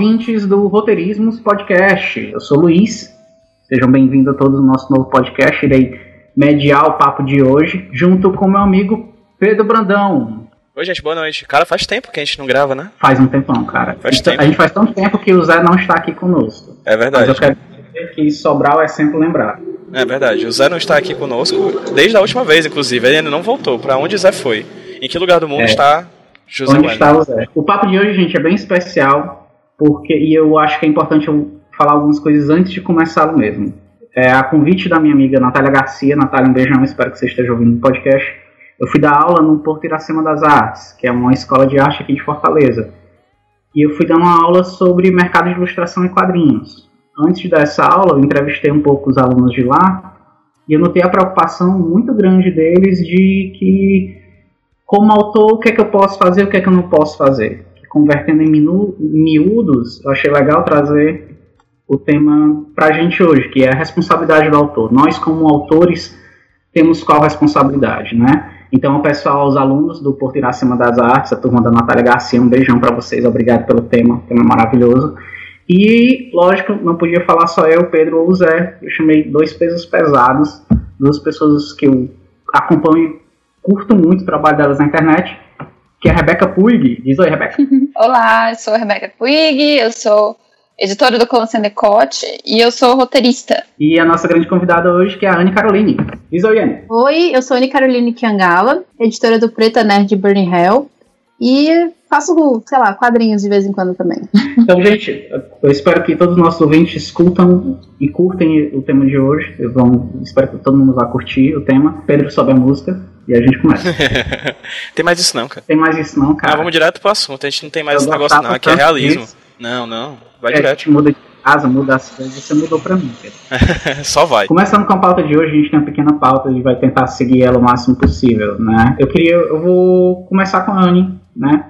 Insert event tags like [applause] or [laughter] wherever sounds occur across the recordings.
Ouvintes do Roteirismos Podcast. Eu sou o Luiz. Sejam bem-vindos a todos no nosso novo podcast. Irei mediar o papo de hoje, junto com meu amigo Pedro Brandão. Oi, gente, boa noite. Cara, faz tempo que a gente não grava, né? Faz um tempão, cara. Faz Então, tempo. A gente faz tanto tempo que o Zé não está aqui conosco. É verdade. Mas eu quero dizer que Sobral é sempre lembrado. É verdade. O Zé não está aqui conosco desde a última vez, inclusive. Ele ainda não voltou. Pra onde o Zé foi? Em que lugar do mundo É. está José Onde está o Zé? O papo de hoje, gente, é bem especial, porque e eu acho que é importante eu falar algumas coisas antes de começá-lo mesmo. É, a convite da minha amiga Natália Garcia, Natália, um beijão, espero que você esteja ouvindo o podcast. Eu fui dar aula no Porto Iracema das Artes, que é uma escola de arte aqui de Fortaleza. E eu fui dando uma aula sobre mercado de ilustração e quadrinhos. Antes dessa aula, eu entrevistei um pouco os alunos de lá e eu notei a preocupação muito grande deles de que como autor, o que é que eu posso fazer, o que é que eu não posso fazer. Convertendo em minu- miúdos, eu achei legal trazer o tema pra gente hoje, que é a responsabilidade do autor. Nós, como autores, temos qual responsabilidade, né? Então, pessoal, os alunos do Porto Iracema das Artes, a turma da Natália Garcia, um beijão para vocês, obrigado pelo tema, tema maravilhoso. E, lógico, não podia falar só eu, Pedro ou o Zé, eu chamei dois pesos pesados, duas pessoas que eu acompanho e curto muito o trabalho delas na internet, que é a Rebeca Puig. Diz oi, Rebeca. Olá, eu sou a Rebeca Puig, eu sou editora do Colônia Decote e eu sou roteirista. E a nossa grande convidada hoje, que é a Anne Caroline. Diz oi, Anne. Oi, eu sou Anne Caroline Kiangala, editora do Preta Nerd Burning Hell. E faço, sei lá, quadrinhos de vez em quando também. [laughs] Então, gente, eu espero que todos os nossos ouvintes escutam e curtem o tema de hoje. Eu vão, espero que todo mundo vá curtir o tema. Pedro sobe a música e a gente começa. [laughs] Tem mais isso não, cara. Tem mais isso não, cara? Ah, vamos direto pro assunto. A gente não tem mais Eu esse negócio não. Aqui é tanto realismo. disso. Não, não. Vai É, a direto. gente muda de casa, muda as coisas, você mudou pra mim, Pedro. [laughs] Só vai. Começando com a pauta de hoje, a gente tem uma pequena pauta e vai tentar seguir ela o máximo possível, né? Eu queria, eu vou começar com a Anne, né?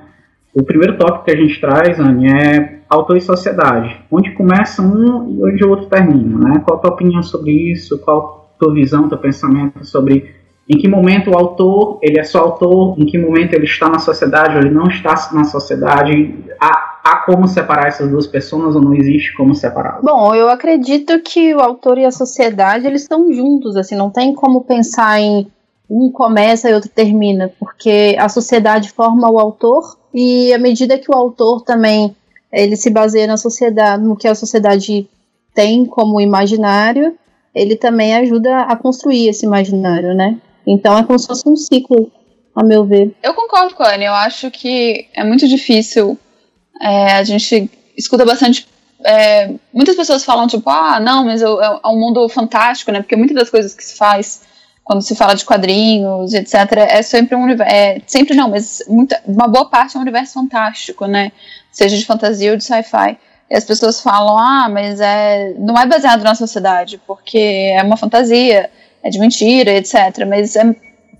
O primeiro tópico que a gente traz, Anne, é autor e sociedade. Onde começa um e onde o outro termina, né? Qual a tua opinião sobre isso? Qual a tua visão, teu pensamento sobre em que momento o autor, ele é só autor, em que momento ele está na sociedade ou ele não está na sociedade? Há, há como separar essas duas pessoas ou não existe como separá-las? Bom, eu acredito que o autor e a sociedade, eles estão juntos, assim, não tem como pensar em um começa e outro termina, porque a sociedade forma o autor e à medida que o autor também ele se baseia na sociedade, no que a sociedade tem como imaginário, ele também ajuda a construir esse imaginário, né? Então é como se fosse um ciclo, a meu ver. Eu concordo com a Anne, eu acho que é muito difícil. é, a gente escuta bastante. é, muitas pessoas falam, tipo, ah, não, mas eu- é é um mundo fantástico, né? Porque muitas das coisas que se faz quando se fala de quadrinhos, etc., é sempre um universo. É, sempre não, mas muita, uma boa parte é um universo fantástico, né? Seja de fantasia ou de sci-fi. E as pessoas falam, ah, mas é, não é baseado na sociedade, porque é uma fantasia, é de mentira, etc. Mas é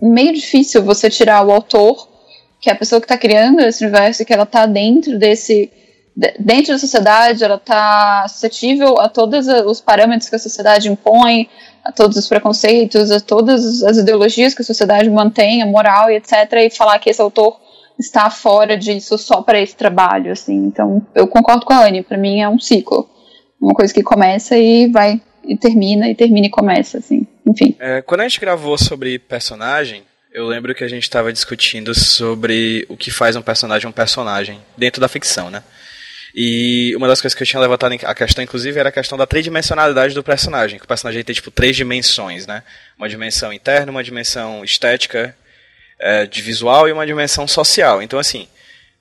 meio difícil você tirar o autor, que é a pessoa que está criando esse universo, que ela está dentro desse. de- dentro da sociedade, ela está suscetível a todos os parâmetros que a sociedade impõe, a todos os preconceitos, a todas as ideologias que a sociedade mantém, a moral e etc. E falar que esse autor está fora disso só para esse trabalho, assim. Então, eu concordo com a Anne, para mim é um ciclo. Uma coisa que começa e vai e termina, e termina e começa, assim. Enfim. É, quando a gente gravou sobre personagem, eu lembro que a gente estava discutindo sobre o que faz um personagem um personagem dentro da ficção, né? E uma das coisas que eu tinha levantado a questão, inclusive, era a questão da tridimensionalidade do personagem. Que o personagem tem, tipo, três dimensões, né? Uma dimensão interna, uma dimensão estética, é, de visual e uma dimensão social. Então, assim,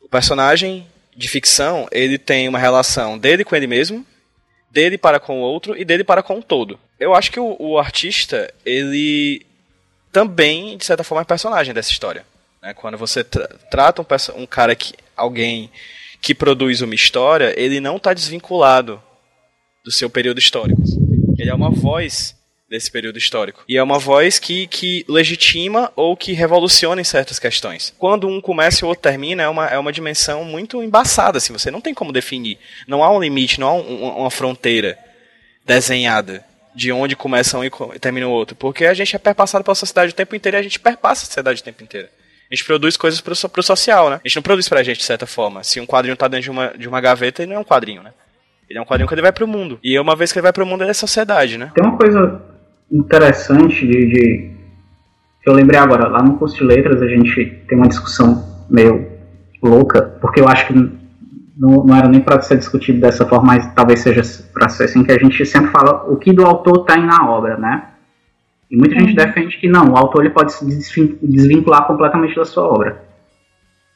o personagem de ficção, ele tem uma relação dele com ele mesmo, dele para com o outro e dele para com o todo. Eu acho que o, o artista, ele também, de certa forma, é personagem dessa história. né? Quando você tra- trata um, um cara que. alguém que produz uma história, ele não está desvinculado do seu período histórico. Ele é uma voz desse período histórico. E é uma voz que, que legitima ou que revoluciona em certas questões. Quando um começa e o outro termina, é uma, é uma dimensão muito embaçada, assim, você não tem como definir. Não há um limite, não há um- uma fronteira desenhada de onde começa um e termina o outro. Porque a gente é perpassado pela sociedade o tempo inteiro e a gente perpassa a sociedade o tempo inteiro. A gente produz coisas pro, pro social, né? A gente não produz pra gente de certa forma. Se um quadrinho tá dentro de uma, de uma gaveta, ele não é um quadrinho, né? Ele é um quadrinho que ele vai pro mundo. E uma vez que ele vai pro mundo, ele é sociedade, né? Tem uma coisa interessante de, de eu lembrei agora, lá no curso de letras a gente tem uma discussão meio louca, porque eu acho que não, não era nem para ser discutido dessa forma, mas talvez seja para ser assim, que a gente sempre fala o que do autor está na obra, né? E muita gente uhum. defende que não, o autor ele pode se desvincular completamente da sua obra.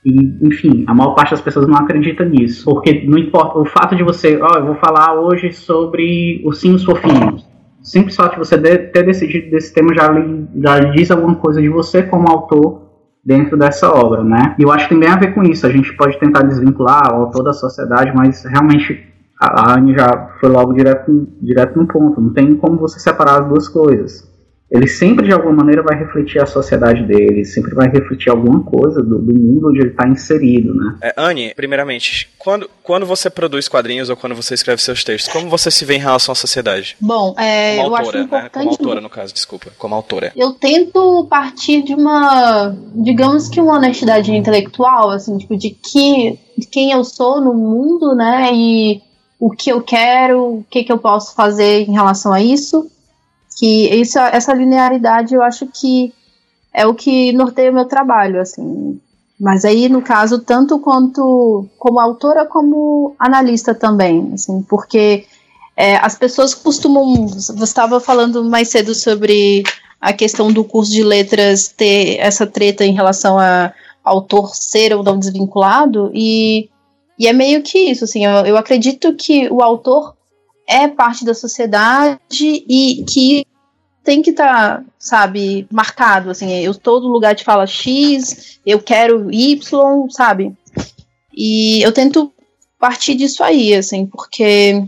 E, enfim, a maior parte das pessoas não acredita nisso. Porque não importa, o fato de você, ó, oh, eu vou falar hoje sobre ursinhos fofinhos simples fato de você ter decidido desse tema já, já diz alguma coisa de você como autor dentro dessa obra, né? E eu acho que tem bem a ver com isso. A gente pode tentar desvincular o autor da sociedade, mas realmente a Anne já foi logo direto, direto no ponto. Não tem como você separar as duas coisas ele sempre de alguma maneira vai refletir a sociedade dele, sempre vai refletir alguma coisa do, do mundo onde ele está inserido, né? É, Anne, primeiramente, quando, quando você produz quadrinhos ou quando você escreve seus textos, como você se vê em relação à sociedade? Bom, é, como eu autora, acho importante... Né? Como autora, no caso, desculpa, como autora. Eu tento partir de uma, digamos que uma honestidade intelectual, assim, tipo, de que de quem eu sou no mundo, né, e o que eu quero, o que, que eu posso fazer em relação a isso que isso, essa linearidade eu acho que é o que norteia o meu trabalho, assim. Mas aí, no caso, tanto quanto como autora como analista também, assim, porque é, as pessoas costumam. Você estava falando mais cedo sobre a questão do curso de letras ter essa treta em relação a autor ser ou não desvinculado, e, e é meio que isso, assim, eu, eu acredito que o autor é parte da sociedade e que tem que estar, tá, sabe, marcado, assim, eu todo lugar te fala X, eu quero Y, sabe? E eu tento partir disso aí, assim, porque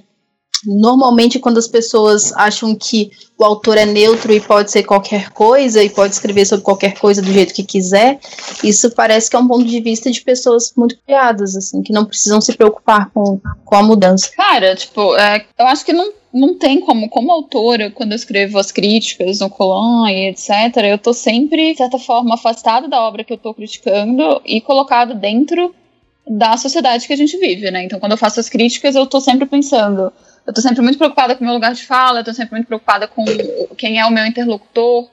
normalmente quando as pessoas acham que o autor é neutro e pode ser qualquer coisa e pode escrever sobre qualquer coisa do jeito que quiser, isso parece que é um ponto de vista de pessoas muito criadas, assim, que não precisam se preocupar com, com a mudança. Cara, tipo, é, eu acho que não, não tem como, como autora, quando eu escrevo as críticas no Colan e etc., eu tô sempre, de certa forma, afastada da obra que eu tô criticando e colocado dentro da sociedade que a gente vive, né? Então, quando eu faço as críticas, eu tô sempre pensando eu tô sempre muito preocupada com o meu lugar de fala, eu tô sempre muito preocupada com quem é o meu interlocutor,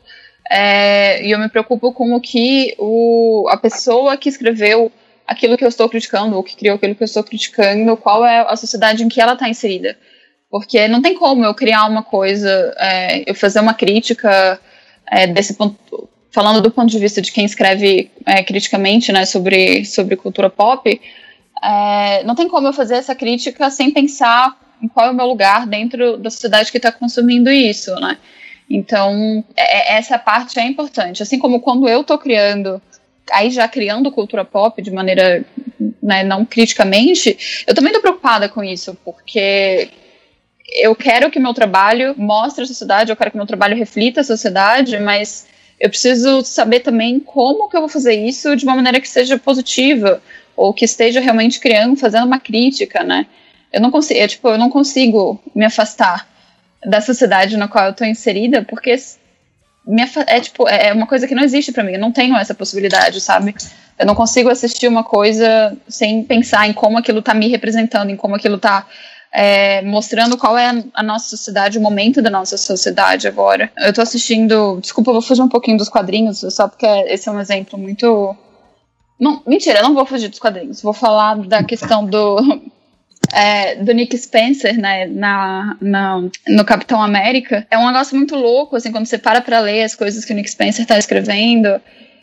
é, e eu me preocupo com o que o, a pessoa que escreveu aquilo que eu estou criticando, ou que criou aquilo que eu estou criticando, qual é a sociedade em que ela está inserida. Porque não tem como eu criar uma coisa, é, eu fazer uma crítica é, desse ponto, falando do ponto de vista de quem escreve é, criticamente né, sobre, sobre cultura pop, é, não tem como eu fazer essa crítica sem pensar qual é o meu lugar dentro da sociedade que está consumindo isso, né? Então, é, é, essa parte é importante. Assim como quando eu estou criando, aí já criando cultura pop de maneira né, não criticamente, eu também estou preocupada com isso, porque eu quero que meu trabalho mostre a sociedade, eu quero que meu trabalho reflita a sociedade, mas eu preciso saber também como que eu vou fazer isso de uma maneira que seja positiva, ou que esteja realmente criando, fazendo uma crítica, né? Eu não consigo, eu, tipo, eu não consigo me afastar da sociedade na qual eu tô inserida, porque é tipo, é uma coisa que não existe para mim, eu não tenho essa possibilidade, sabe? Eu não consigo assistir uma coisa sem pensar em como aquilo tá me representando, em como aquilo tá é, mostrando qual é a nossa sociedade, o momento da nossa sociedade agora. Eu tô assistindo, desculpa, eu vou fugir um pouquinho dos quadrinhos, só porque esse é um exemplo muito. Não, mentira, eu não vou fugir dos quadrinhos. Vou falar da questão do é, do Nick Spencer né, na, na, no Capitão América é um negócio muito louco, assim, quando você para pra ler as coisas que o Nick Spencer está escrevendo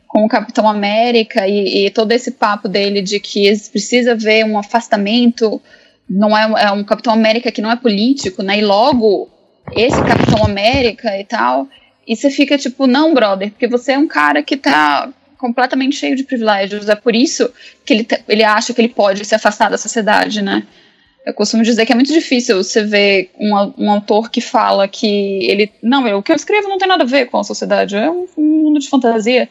com o Capitão América e, e, todo esse papo dele de que precisa ver um afastamento, não é, é um Capitão América que não é político, né, e logo esse Capitão América e tal, e você fica tipo, não, brother, porque você é um cara que tá completamente cheio de privilégios, é por isso que ele, ele acha que ele pode se afastar da sociedade, né? Eu costumo dizer que é muito difícil você ver um, um autor que fala que ele. Não, eu, o que eu escrevo não tem nada a ver com a sociedade, é um, um mundo de fantasia.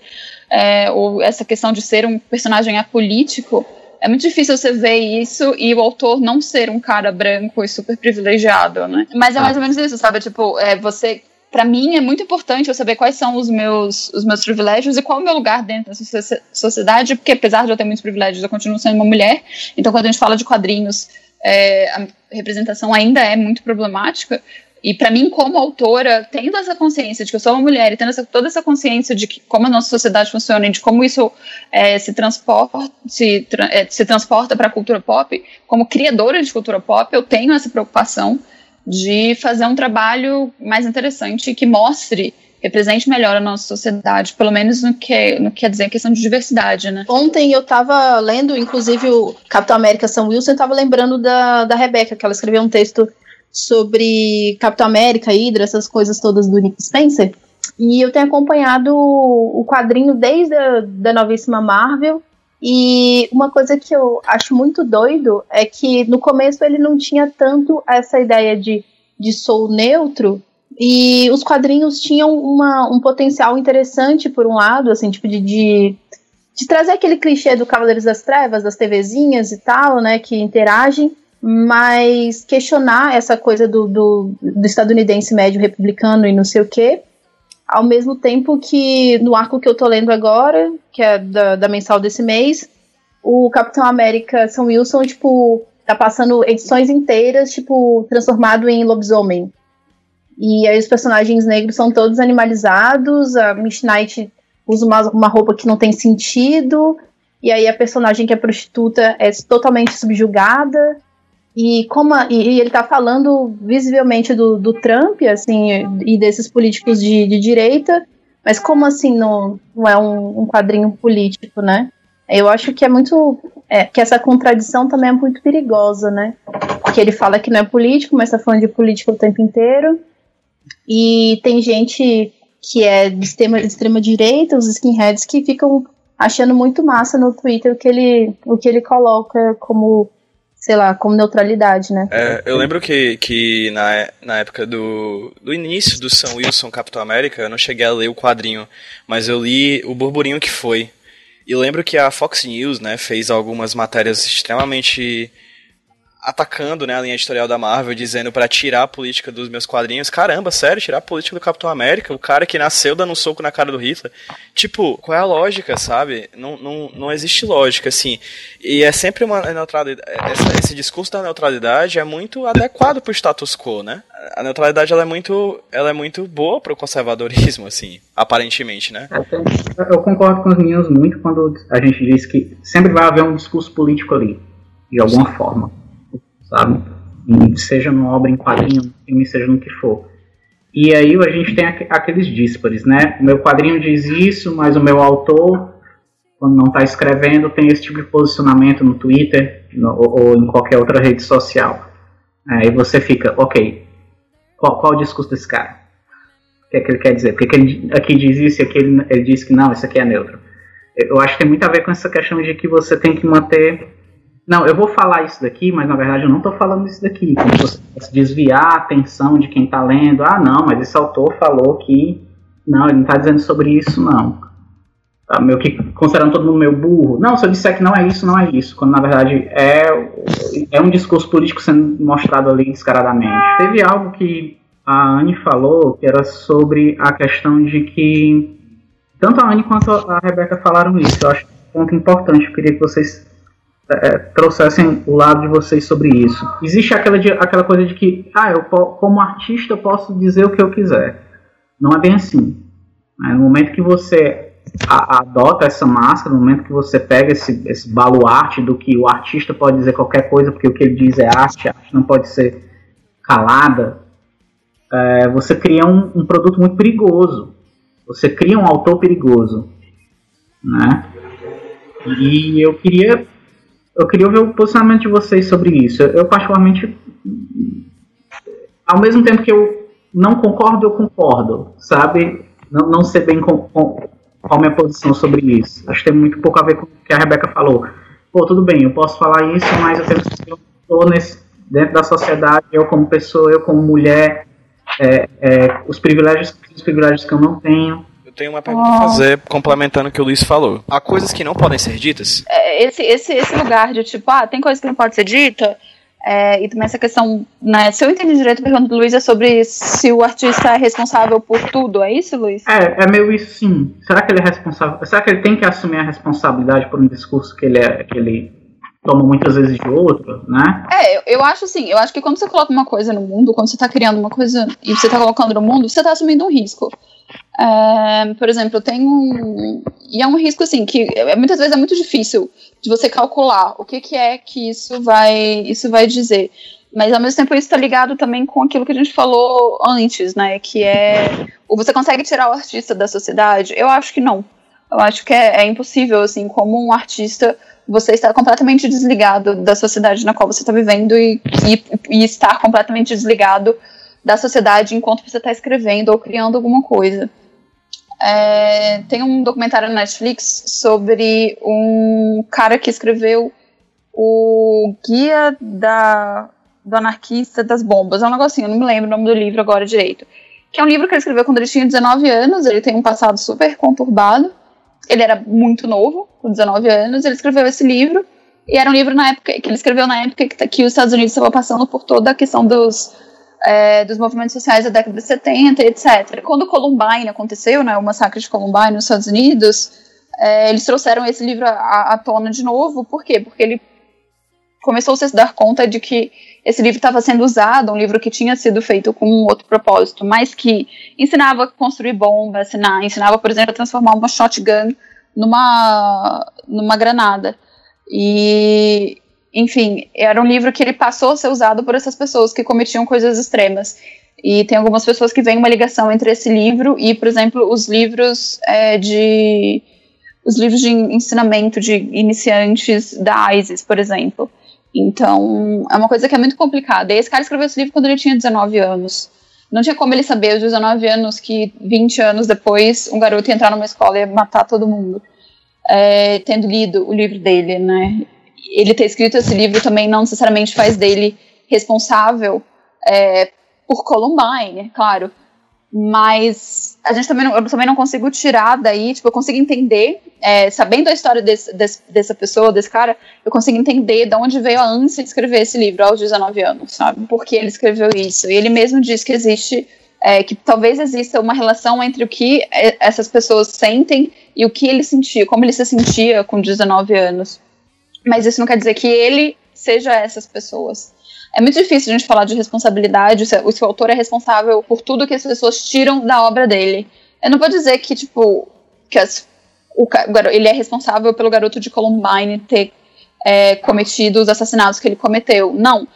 É, ou essa questão de ser um personagem apolítico. É muito difícil você ver isso e o autor não ser um cara branco e super privilegiado, né? Mas é mais ou menos isso, sabe? Tipo, é, você para mim é muito importante eu saber quais são os meus, os meus privilégios e qual é o meu lugar dentro da sociedade, porque apesar de eu ter muitos privilégios, eu continuo sendo uma mulher. Então, quando a gente fala de quadrinhos, é, a representação ainda é muito problemática. E para mim, como autora, tendo essa consciência de que eu sou uma mulher e tendo essa, toda essa consciência de que, como a nossa sociedade funciona e de como isso é, se, transporta, se, é, se transporta para a cultura pop, como criadora de cultura pop, eu tenho essa preocupação de fazer um trabalho mais interessante que mostre represente melhor a nossa sociedade, pelo menos no que, no que quer dizer a questão de diversidade, né? Ontem eu estava lendo, inclusive o Capitão América Sam Wilson, estava lembrando da, da Rebeca, que ela escreveu um texto sobre Capitão América, Hydra, essas coisas todas do Nick Spencer. E eu tenho acompanhado o quadrinho desde a da novíssima Marvel. E uma coisa que eu acho muito doido é que no começo ele não tinha tanto essa ideia de, de sou neutro. E os quadrinhos tinham uma, um potencial interessante, por um lado, assim, tipo, de, de, de trazer aquele clichê do Cavaleiros das Trevas, das TVzinhas e tal, né, que interagem mas questionar essa coisa do, do, do, estadunidense médio republicano e não sei o quê, ao mesmo tempo que no arco que eu tô lendo agora, que é da, da mensal desse mês, o Capitão América São Wilson, tipo, tá passando edições inteiras, tipo, transformado em lobisomem. E aí os personagens negros são todos animalizados, a Midnight usa uma, uma roupa que não tem sentido, e aí a personagem que é prostituta é totalmente subjugada. E como a, e, ele está falando visivelmente do, do Trump, assim, e desses políticos de, de direita, mas como assim não, não é um, um quadrinho político, né? Eu acho que é muito. É, que essa contradição também é muito perigosa, né? Porque ele fala que não é político, mas está falando de política o tempo inteiro. E tem gente que é de extrema, de extrema direita, os skinheads, que ficam achando muito massa no Twitter o que ele, o que ele coloca como sei lá, como neutralidade, né? É, eu lembro que, que na, na época do, do início do Sam Wilson Capitão América, eu não cheguei a ler o quadrinho, mas eu li o burburinho que foi. E lembro que a Fox News, né, fez algumas matérias extremamente atacando né, a linha editorial da Marvel, dizendo para tirar a política dos meus quadrinhos. Caramba, sério, tirar a política do Capitão América? O cara que nasceu dando um soco na cara do Hitler. Tipo, qual é a lógica, sabe? Não, não, não existe lógica, assim. E é sempre uma neutralidade. Esse, discurso da neutralidade é muito adequado pro status quo, né? A neutralidade ela é muito, ela é muito boa pro conservadorismo, assim, aparentemente, né? Eu concordo com os meninos muito quando a gente diz que sempre vai haver um discurso político ali, de alguma Sim. forma sabe? seja numa obra em quadrinho, filme, seja no que for. E aí a gente tem aqueles díspares, né? O meu quadrinho diz isso, mas o meu autor, quando não está escrevendo, tem esse tipo de posicionamento no Twitter no, ou, em qualquer outra rede social. Aí você fica, ok, qual, qual o discurso desse cara? O que é que ele quer dizer? Porque ele aqui diz isso e aqui ele, ele diz que não, isso aqui é neutro. Eu acho que tem muito a ver com essa questão de que você tem que manter não, eu vou falar isso daqui, mas na verdade eu não estou falando isso daqui. Como você desviar a atenção de quem está lendo. Ah, não, mas esse autor falou que. Não, ele não está dizendo sobre isso, não. Tá, meu que considerando todo mundo meu burro. Não, se eu disser que não é isso, não é isso. Quando na verdade é, é um discurso político sendo mostrado ali descaradamente. Teve algo que a Anne falou que era sobre a questão de que. Tanto a Anne quanto a Rebeca falaram isso. Eu acho um ponto importante. Eu queria que vocês é, trouxessem o lado de vocês sobre isso. Existe aquela, de, aquela coisa de que, ah, eu como artista posso dizer o que eu quiser. Não é bem assim. É, no momento que você a, adota essa máscara, no momento que você pega esse, esse baluarte do que o artista pode dizer qualquer coisa, porque o que ele diz é arte, a arte não pode ser calada, é, você cria um, um produto muito perigoso. Você cria um autor perigoso. Né? E eu queria eu queria ouvir o posicionamento de vocês sobre isso. Eu, particularmente, ao mesmo tempo que eu não concordo, eu concordo, sabe? Não, não sei bem com, com, qual a minha posição sobre isso. Acho que tem muito pouco a ver com o que a Rebeca falou. Pô, tudo bem, eu posso falar isso, mas eu tenho que eu dentro da sociedade, eu como pessoa, eu como mulher, é, é, os privilégios, os privilégios que eu não tenho tenho uma pergunta oh. a fazer, complementando o que o Luiz falou. Há coisas que não podem ser ditas? É, esse, esse, esse lugar de tipo, ah, tem coisa que não pode ser dita, É, e também essa questão, né, se eu entendi direito, a pergunta do Luiz é sobre se o artista é responsável por tudo, é isso, Luiz? É, é meio isso sim. Será que ele é responsável? Será que ele tem que assumir a responsabilidade por um discurso que ele, é, que ele toma muitas vezes de outro, né? É, eu, eu acho assim, eu acho que quando você coloca uma coisa no mundo, quando você está criando uma coisa e você está colocando no mundo, você está assumindo um risco. É, por exemplo, tenho um, e é um risco assim que é, muitas vezes é muito difícil de você calcular o que, que é que isso vai isso vai dizer. Mas ao mesmo tempo isso está ligado também com aquilo que a gente falou antes, né? Que é você consegue tirar o artista da sociedade? Eu acho que não. Eu acho que é, é impossível, assim, como um artista você está completamente desligado da sociedade na qual você está vivendo e, e, e, estar completamente desligado da sociedade enquanto você está escrevendo ou criando alguma coisa. É, tem um documentário na Netflix sobre um cara que escreveu o Guia da, do Anarquista das Bombas. É um negocinho, eu não me lembro o nome do livro agora direito. Que é um livro que ele escreveu quando ele tinha 19 anos, ele tem um passado super conturbado ele era muito novo, com 19 anos, ele escreveu esse livro, e era um livro na época que ele escreveu na época que, que os Estados Unidos estavam passando por toda a questão dos, é, dos movimentos sociais da década de 70, etc. Quando Columbine aconteceu, né, o massacre de Columbine nos Estados Unidos, é, eles trouxeram esse livro à, à tona de novo, por quê? Porque ele começou -se a se dar conta de que esse livro estava sendo usado, um livro que tinha sido feito com um outro propósito, mas que ensinava a construir bombas, ensinava, ensinava, por exemplo, a transformar uma shotgun numa, numa granada. E, enfim, era um livro que ele passou a ser usado por essas pessoas que cometiam coisas extremas. E tem algumas pessoas que veem uma ligação entre esse livro e, por exemplo, os livros é, de os livros de ensinamento de iniciantes da ISIS, por exemplo. Então, é uma coisa que é muito complicada. E esse cara escreveu esse livro quando ele tinha 19 anos. Não tinha como ele saber aos 19 anos que 20 anos depois um garoto ia entrar numa escola e ia matar todo mundo. É, tendo lido o livro dele, né? Ele ter escrito esse livro também não necessariamente faz dele responsável é, por Columbine, claro. Mas a gente também não, eu também não consigo tirar daí, tipo, eu consigo entender, é, sabendo a história desse, desse, dessa pessoa, desse cara, eu consigo entender de onde veio a ânsia de escrever esse livro aos 19 anos, sabe? Porque ele escreveu isso. E ele mesmo diz que existe, é, que talvez exista uma relação entre o que é, essas pessoas sentem e o que ele sentia, como ele se sentia com 19 anos. Mas isso não quer dizer que ele seja essas pessoas. É muito difícil a gente falar de responsabilidade, se, se o autor é responsável por tudo que as pessoas tiram da obra dele. Eu não vou dizer que, tipo, que as, o, ele é responsável pelo garoto de Columbine ter é, cometido os assassinatos que ele cometeu. Não.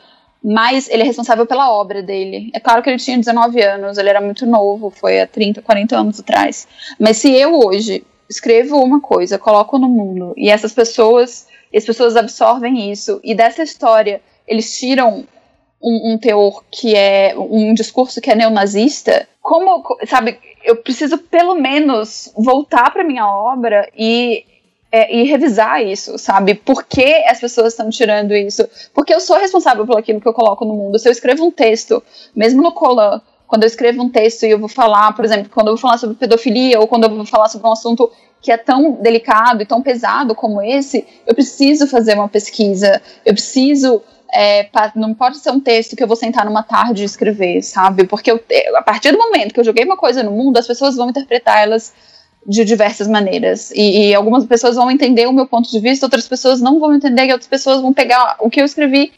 Mas ele é responsável pela obra dele. É claro que ele tinha 19 anos, ele era muito novo, foi há 30, 40 anos atrás. Mas se eu hoje escrevo uma coisa, coloco no mundo, e essas pessoas, as pessoas absorvem isso, e dessa história eles tiram um, um, teor que é um discurso que é neonazista, como, sabe, eu preciso pelo menos voltar para minha obra e, é, e revisar isso, sabe? Por que as pessoas estão tirando isso? Porque eu sou responsável por aquilo que eu coloco no mundo. Se eu escrevo um texto, mesmo no Colan, quando eu escrevo um texto e eu vou falar, por exemplo, quando eu vou falar sobre pedofilia ou quando eu vou falar sobre um assunto que é tão delicado e tão pesado como esse, eu preciso fazer uma pesquisa, eu preciso é, não pode ser um texto que eu vou sentar numa tarde e escrever, sabe? Porque eu, a partir do momento que eu joguei uma coisa no mundo, as pessoas vão interpretar elas de diversas maneiras. E, e, algumas pessoas vão entender o meu ponto de vista, outras pessoas não vão entender, e outras pessoas vão pegar o que eu escrevi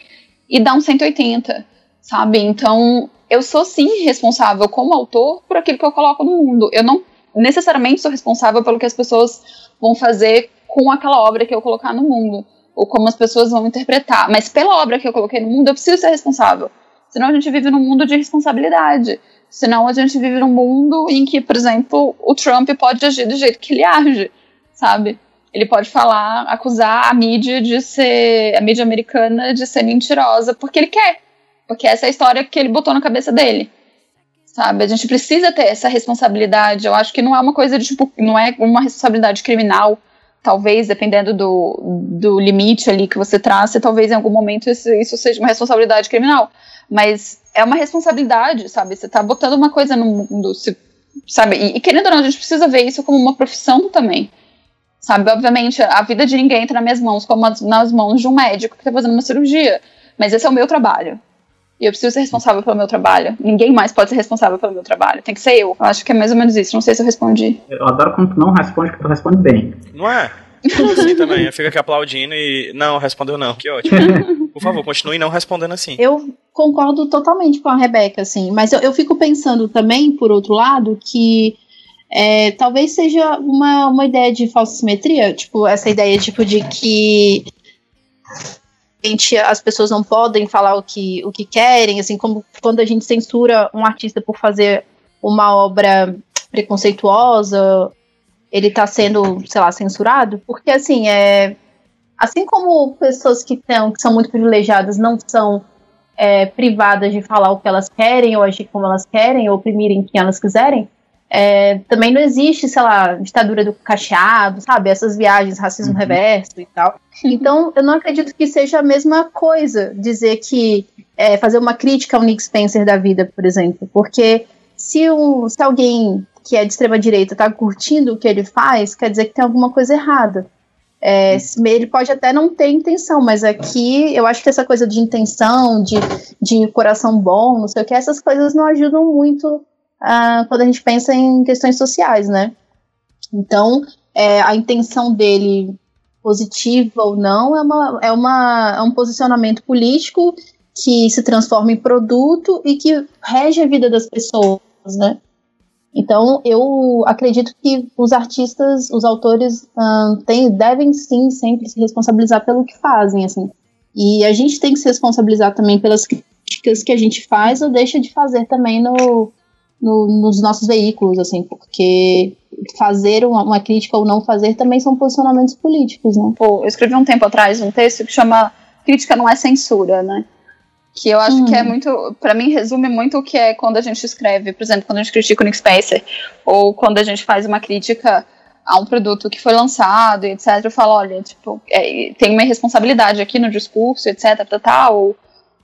e dar um 180, sabe? Então, eu sou sim responsável como autor por aquilo que eu coloco no mundo. Eu não necessariamente sou responsável pelo que as pessoas vão fazer com aquela obra que eu colocar no mundo ou como as pessoas vão interpretar. Mas pela obra que eu coloquei no mundo, eu preciso ser responsável. Senão a gente vive num mundo de responsabilidade. Senão a gente vive num mundo em que, por exemplo, o Trump pode agir do jeito que ele age, sabe? Ele pode falar, acusar a mídia de ser, a mídia americana de ser mentirosa porque ele quer. Porque essa é a história que ele botou na cabeça dele. Sabe? A gente precisa ter essa responsabilidade. Eu acho que não é uma coisa de tipo, não é uma responsabilidade criminal talvez, dependendo do, do limite ali que você traça, talvez em algum momento isso, isso seja uma responsabilidade criminal. Mas é uma responsabilidade, sabe? Você está botando uma coisa no mundo, se, sabe? E, e, querendo ou não, a gente precisa ver isso como uma profissão também. Sabe? Obviamente, a vida de ninguém entra nas minhas mãos como as, nas mãos de um médico que está fazendo uma cirurgia. mas esse é o meu trabalho. E eu preciso ser responsável pelo meu trabalho. Ninguém mais pode ser responsável pelo meu trabalho. Tem que ser eu. Eu acho que é mais ou menos isso. Não sei se eu respondi. Eu adoro quando tu não responde, porque tu responde bem. Não é? Assim também. Eu fico aqui aplaudindo e. Não, respondeu não. Que ótimo. [laughs] Por favor, continue não respondendo assim. Eu concordo totalmente com a Rebeca, assim. Mas eu, eu fico pensando também, por outro lado, que é, talvez seja uma, uma ideia de falsa simetria, tipo, essa ideia tipo, de que as pessoas não podem falar o que, o que querem, assim como quando a gente censura um artista por fazer uma obra preconceituosa, ele está sendo, sei lá, censurado, porque assim, é assim como pessoas que, tão, que são muito privilegiadas não são é, privadas de falar o que elas querem ou agir como elas querem, ou oprimirem quem elas quiserem, é, também não existe, sei lá, ditadura do cacheado, sabe? Essas viagens, racismo uhum. reverso e tal. [laughs] Então, eu não acredito que seja a mesma coisa dizer que é, fazer uma crítica ao Nick Spencer da vida, por exemplo. Porque se, um, se alguém que é de extrema direita está curtindo o que ele faz, quer dizer que tem alguma coisa errada. É, ele pode até não ter intenção, mas aqui eu acho que essa coisa de intenção, de, de coração bom, não sei o que, essas coisas não ajudam muito quando a gente pensa em questões sociais, né? Então, é, a intenção dele, positiva ou não, é, uma, é, uma, é um posicionamento político que se transforma em produto e que rege a vida das pessoas, né? Então, eu acredito que os artistas, os autores, um, tem, devem sim sempre se responsabilizar pelo que fazem, assim. E a gente tem que se responsabilizar também pelas críticas que a gente faz ou deixa de fazer também no, no, nos nossos veículos, assim, porque fazer uma, uma, crítica ou não fazer também são posicionamentos políticos, né? Pô, eu escrevi um tempo atrás um texto que chama Crítica não é censura, né? Que eu acho hum. que é muito, para mim resume muito o que é quando a gente escreve, por exemplo, quando a gente critica o Nick Spencer, ou quando a gente faz uma crítica a um produto que foi lançado, etc. Eu falo, olha, tipo, é, tem uma responsabilidade aqui no discurso, etc. Tal, ou,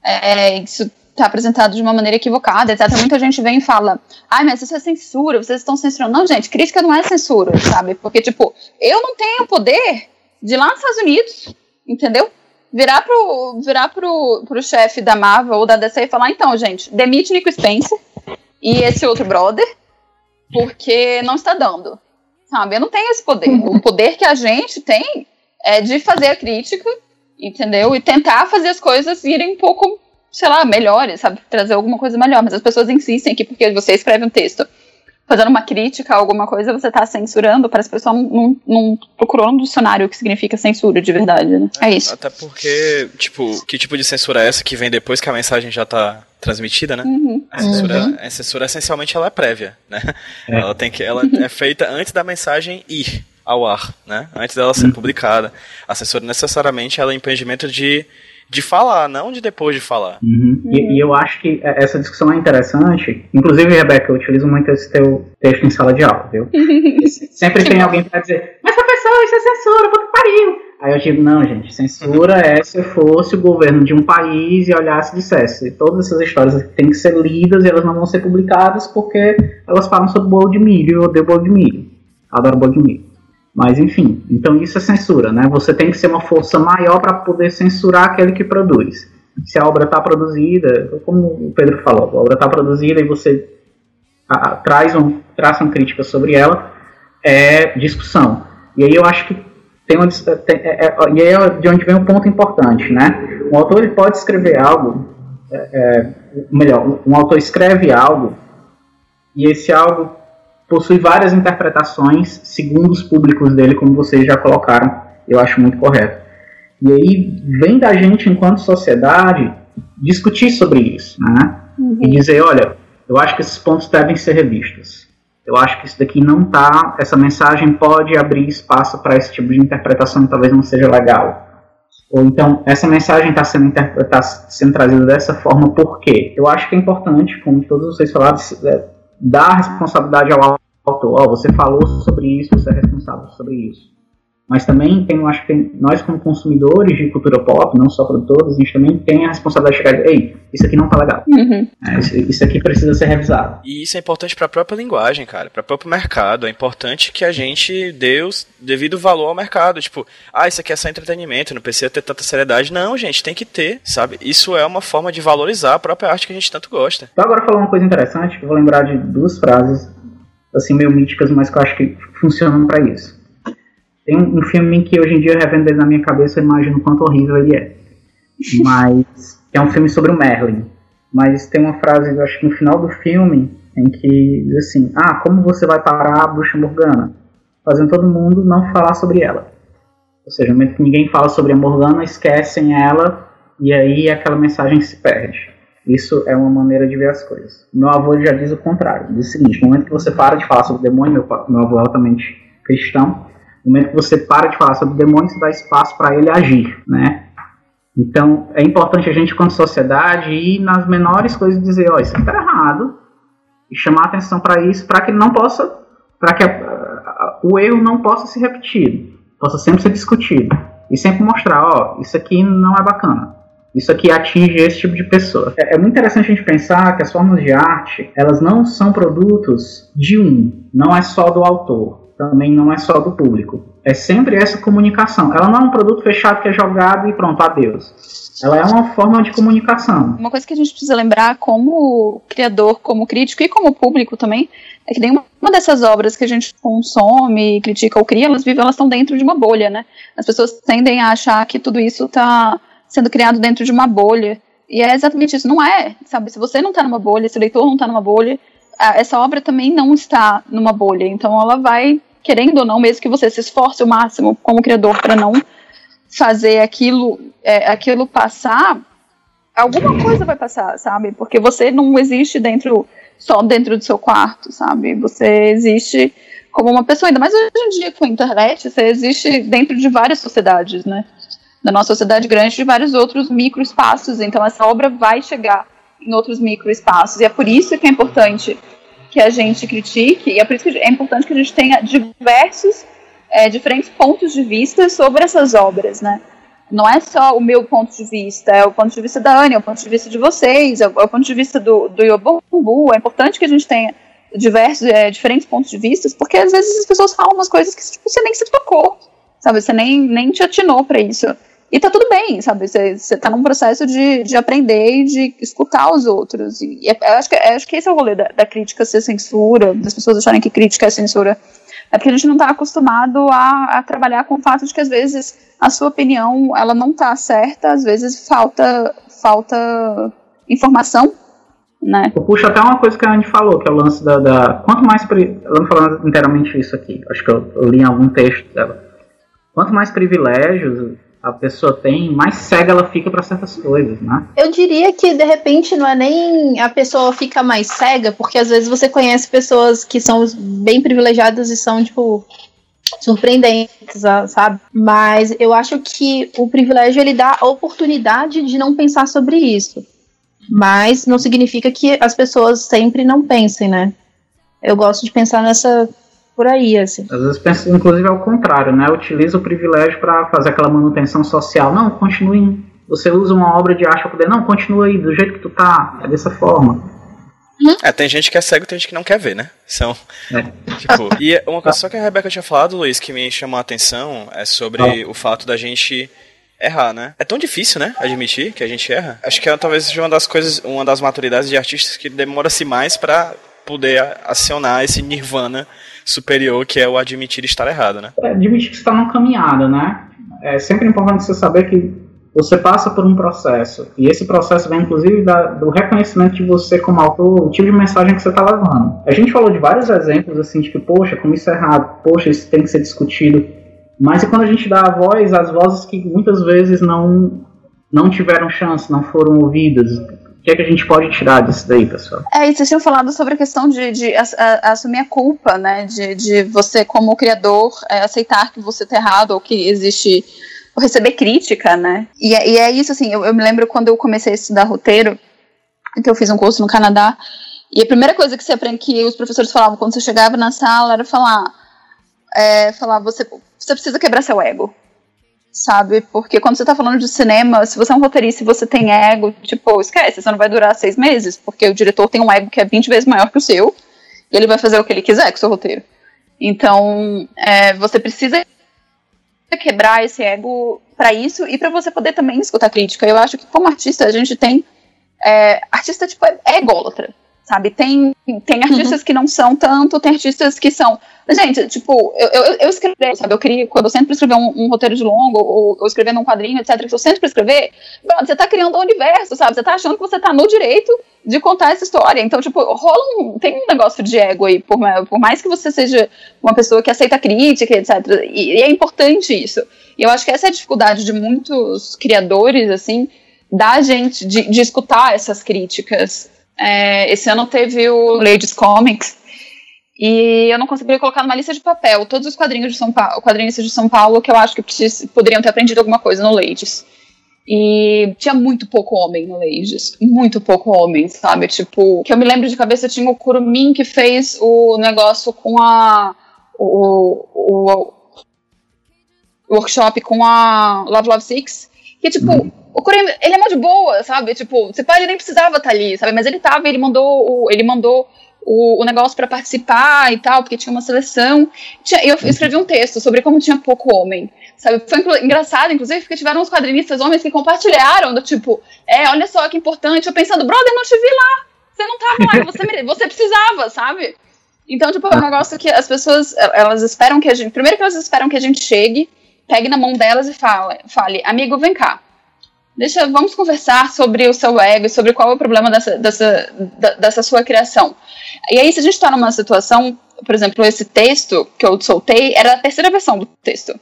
é, isso está apresentado de uma maneira equivocada, etc. [laughs] Muita gente vem e fala, ai, mas isso é censura, vocês estão censurando. Não, gente, crítica não é censura, sabe? Porque, tipo, eu não tenho poder de lá nos Estados Unidos, entendeu? Virar pro, virar pro, pro chefe da Marvel ou da DC e falar, então, gente, demite Nico Spencer e esse outro brother, porque não está dando, sabe? Eu não tenho esse poder. [laughs] O poder que a gente tem é de fazer a crítica, entendeu? E tentar fazer as coisas irem um pouco sei lá, melhores, sabe? Trazer alguma coisa melhor. Mas as pessoas insistem que porque você escreve um texto fazendo uma crítica a alguma coisa, você está censurando, para as pessoas não, não, procurou no dicionário o que significa censura de verdade, né? É, é isso. Até porque, tipo, que tipo de censura é essa que vem depois que a mensagem já está transmitida, né? Uhum. A, censura, uhum. a censura, essencialmente, ela é prévia, né? É. Ela tem que, ela é feita antes da mensagem ir ao ar, né? Antes dela ser uhum. publicada. A censura, necessariamente, ela é impedimento de de falar, não de depois de falar. Uhum. E, e, eu acho que essa discussão é interessante. Inclusive, Rebeca, eu utilizo muito esse teu texto em sala de aula, viu? [laughs] Sempre tem alguém para dizer, mas professor, isso é censura, puta pariu. Aí eu digo, não, gente, censura é se fosse o governo de um país e olhasse e dissesse, todas essas histórias têm que ser lidas e elas não vão ser publicadas porque elas falam sobre bolo de milho, eu odeio bolo de milho. Adoro bolo de milho. Mas enfim, então isso é censura, né? Você tem que ser uma força maior para poder censurar aquele que produz. Se a obra está produzida, como o Pedro falou, a obra está produzida e você a, a, traz, um, traz uma crítica sobre ela, é discussão. E aí eu acho que tem uma tem, é, é, e aí é de onde vem um ponto importante, né? Um autor ele pode escrever algo, é, é melhor, um autor escreve algo e esse algo possui várias interpretações segundo os públicos dele, como vocês já colocaram. Eu acho muito correto. E aí vem da gente, enquanto sociedade, discutir sobre isso, né? Uhum. E dizer, olha, eu acho que esses pontos devem ser revistos. Eu acho que isso daqui não tá, essa mensagem pode abrir espaço para esse tipo de interpretação que talvez não seja legal. Ou então, essa mensagem está sendo, tá sendo trazida dessa forma por quê? Eu acho que é importante, como todos vocês falaram, é, dar responsabilidade ao autor. Oh, você falou sobre isso, você é responsável sobre isso. Mas também tem, eu acho que tem, nós como consumidores de cultura pop, não só produtores, a gente também tem a responsabilidade de chegar, ei, isso aqui não tá legal. Uhum. É, isso, isso, aqui precisa ser revisado. E isso é importante para a própria linguagem, cara, para o próprio mercado. É importante que a gente dê o devido valor ao mercado. Tipo, ah, isso aqui é só entretenimento, não precisa ter tanta seriedade. Não, gente, tem que ter, sabe? Isso é uma forma de valorizar a própria arte que a gente tanto gosta. Então agora falar uma coisa interessante, que eu vou lembrar de duas frases, assim, meio míticas, mas que eu acho que funcionam para isso. Tem um, um, filme que hoje em dia, revendo ele na minha cabeça, eu imagino quanto horrível ele é. [laughs] Mas é um filme sobre o Merlin. Mas tem uma frase, eu acho que no final do filme, em que diz assim: Ah, como você vai parar a bruxa Morgana? Fazendo todo mundo não falar sobre ela. Ou seja, no momento que ninguém fala sobre a Morgana, esquecem ela e aí aquela mensagem se perde. Isso é uma maneira de ver as coisas. Meu avô já diz o contrário. Diz o seguinte: no momento que você para de falar sobre o demônio, meu, meu avô é altamente cristão, no momento que você para de falar sobre o demônio, você dá espaço para ele agir, né? Então, é importante a gente, como sociedade, ir nas menores coisas e dizer, ó, oh, isso está errado, e chamar atenção para isso, para que não possa, para que a, a, o erro não possa se repetir, possa sempre ser discutido, e sempre mostrar, ó, oh, isso aqui não é bacana, isso aqui atinge esse tipo de pessoa. É, é, muito interessante a gente pensar que as formas de arte, elas não são produtos de um, não é só do autor também não é só do público. É sempre essa comunicação. Ela não é um produto fechado que é jogado e pronto, adeus. Ela é uma forma de comunicação. Uma coisa que a gente precisa lembrar como criador, como crítico e como público também, é que nenhuma dessas obras que a gente consome, critica ou cria, elas vivem, elas estão dentro de uma bolha, né? As pessoas tendem a achar que tudo isso está sendo criado dentro de uma bolha. E é exatamente isso. Não é, sabe? Se você não está numa bolha, se o leitor não está numa bolha, essa obra também não está numa bolha. Então ela vai querendo ou não, mesmo que você se esforce o máximo como criador para não fazer aquilo, é, aquilo passar, alguma coisa vai passar, sabe? Porque você não existe dentro só dentro do seu quarto, sabe? Você existe como uma pessoa, ainda mais hoje em dia com a internet, você existe dentro de várias sociedades, né? Da nossa sociedade grande, de vários outros microespaços. Então essa obra vai chegar em outros microespaços. E é por isso que é importante que a gente critique, e é por isso que é importante que a gente tenha diversos, é, diferentes pontos de vista sobre essas obras, né? Não é só o meu ponto de vista, é o ponto de vista da Anne, é o ponto de vista de vocês, é o, é ponto de vista do, do Yobombu. É importante que a gente tenha diversos, é, diferentes pontos de vista, porque às vezes as pessoas falam umas coisas que tipo, você nem se tocou, sabe? Você nem, nem te atinou para isso. E tá tudo bem, sabe? Você, tá num processo de, de aprender e de escutar os outros. E é, eu acho que, acho que esse é o rolê da, da, crítica ser censura, das pessoas acharem que crítica é censura. É porque a gente não tá acostumado a, a trabalhar com o fato de que às vezes a sua opinião ela não tá certa, às vezes falta, falta informação né? Eu puxo até uma coisa que a Andy falou, que é o lance da. da quanto mais. Ela não falando inteiramente isso aqui, acho que eu, eu, li em algum texto dela. Quanto mais privilégios a pessoa tem, mais cega ela fica para certas coisas, né? Eu diria que de repente não é nem a pessoa fica mais cega, porque às vezes você conhece pessoas que são bem privilegiadas e são tipo surpreendentes, sabe? Mas eu acho que o privilégio ele dá a oportunidade de não pensar sobre isso. Mas não significa que as pessoas sempre não pensem, né? Eu gosto de pensar nessa por aí, assim. Às vezes pensa, inclusive, ao contrário, né? Utiliza o privilégio para fazer aquela manutenção social. Não, continue. Você usa uma obra de arte para poder. Não, continua aí, do jeito que tu tá. É dessa forma. É, tem gente que é cego tem gente que não quer ver, né? São. É. Tipo, [laughs] e uma coisa só que a Rebeca tinha falado, Luiz, que me chamou a atenção é sobre ah. o fato da gente errar, né? É tão difícil, né? Admitir que a gente erra. Acho que é talvez seja uma das coisas, uma das maturidades de artistas que demora-se mais para poder acionar esse nirvana superior que é o admitir estar errado, né? É, admitir que está numa caminhada, né? É sempre importante você saber que você passa por um processo e esse processo vem inclusive da, do reconhecimento de você como autor, o tipo de mensagem que você está levando. A gente falou de vários exemplos assim de que poxa, como isso é errado, poxa, isso tem que ser discutido. Mas e quando a gente dá a voz às vozes que muitas vezes não não tiveram chance, não foram ouvidas, que, é que a gente pode tirar disso daí, pessoal? É, e vocês tinham falado sobre a questão de, de a, a, assumir a culpa, né? De, de você, como criador, é, aceitar que você está errado ou que existe. ou receber crítica, né? E, é, e é isso, assim, eu, eu, me lembro quando eu comecei a estudar roteiro, então eu fiz um curso no Canadá, e a primeira coisa que você aprende, que os professores falavam quando você chegava na sala era falar. é, falar, você, você precisa quebrar seu ego, sabe? Porque quando você tá falando de cinema, se você é um roteirista e você tem ego, tipo, esquece, você não vai durar seis meses, porque o diretor tem um ego que é 20 vezes maior que o seu, e ele vai fazer o que ele quiser com o seu roteiro. Então, é, você precisa quebrar esse ego para isso e para você poder também escutar crítica. Eu acho que como artista a gente tem é, artista tipo é, é ególatra sabe? Tem, tem artistas uhum. que não são tanto, tem artistas que são. Gente, tipo, eu, eu, eu escrevi, sabe? Eu queria, quando eu sempre escrever um, um, roteiro de longo, ou, ou escrevendo um quadrinho, etc., que eu sempre escrever, você tá criando um universo, sabe? Você tá achando que você tá no direito de contar essa história. Então, tipo, rola um. Tem um negócio de ego aí, por, por mais que você seja uma pessoa que aceita crítica, etc. E, e é importante isso. E eu acho que essa é a dificuldade de muitos criadores, assim, da gente, de, de escutar essas críticas é, esse ano teve o Ladies Comics e eu não consegui colocar numa lista de papel todos os quadrinhos de São Paulo, quadrinistas de São Paulo que eu acho que precis, poderiam ter aprendido alguma coisa no Ladies. E tinha muito pouco homem no Ladies. Muito pouco homem, sabe? Tipo, que eu me lembro de cabeça tinha o Kurumin que fez o negócio com a. O, o, o workshop com a Love Love Six. Que, tipo, uhum o Kuren, ele é mó de boa, sabe? Tipo, você pode nem precisava estar tá ali, sabe? Mas ele tava, ele mandou o, ele mandou o, o negócio para participar e tal, porque tinha uma seleção. Tinha, eu escrevi um texto sobre como tinha pouco homem, sabe? Foi engraçado, inclusive, porque tiveram uns quadrinistas homens que compartilharam, do tipo, é, olha só que importante. Eu pensando, brother, não te vi lá. Você não tava lá, você, você precisava, sabe? Então, tipo, é um negócio que as pessoas, elas esperam que a gente. Primeiro que elas esperam que a gente chegue, pegue na mão delas e fale, fale amigo, vem cá Deixa, vamos conversar sobre o seu ego, sobre qual é o problema dessa, dessa, dessa sua criação. E aí, se a gente está numa situação, por exemplo, esse texto que eu soltei era a terceira versão do texto.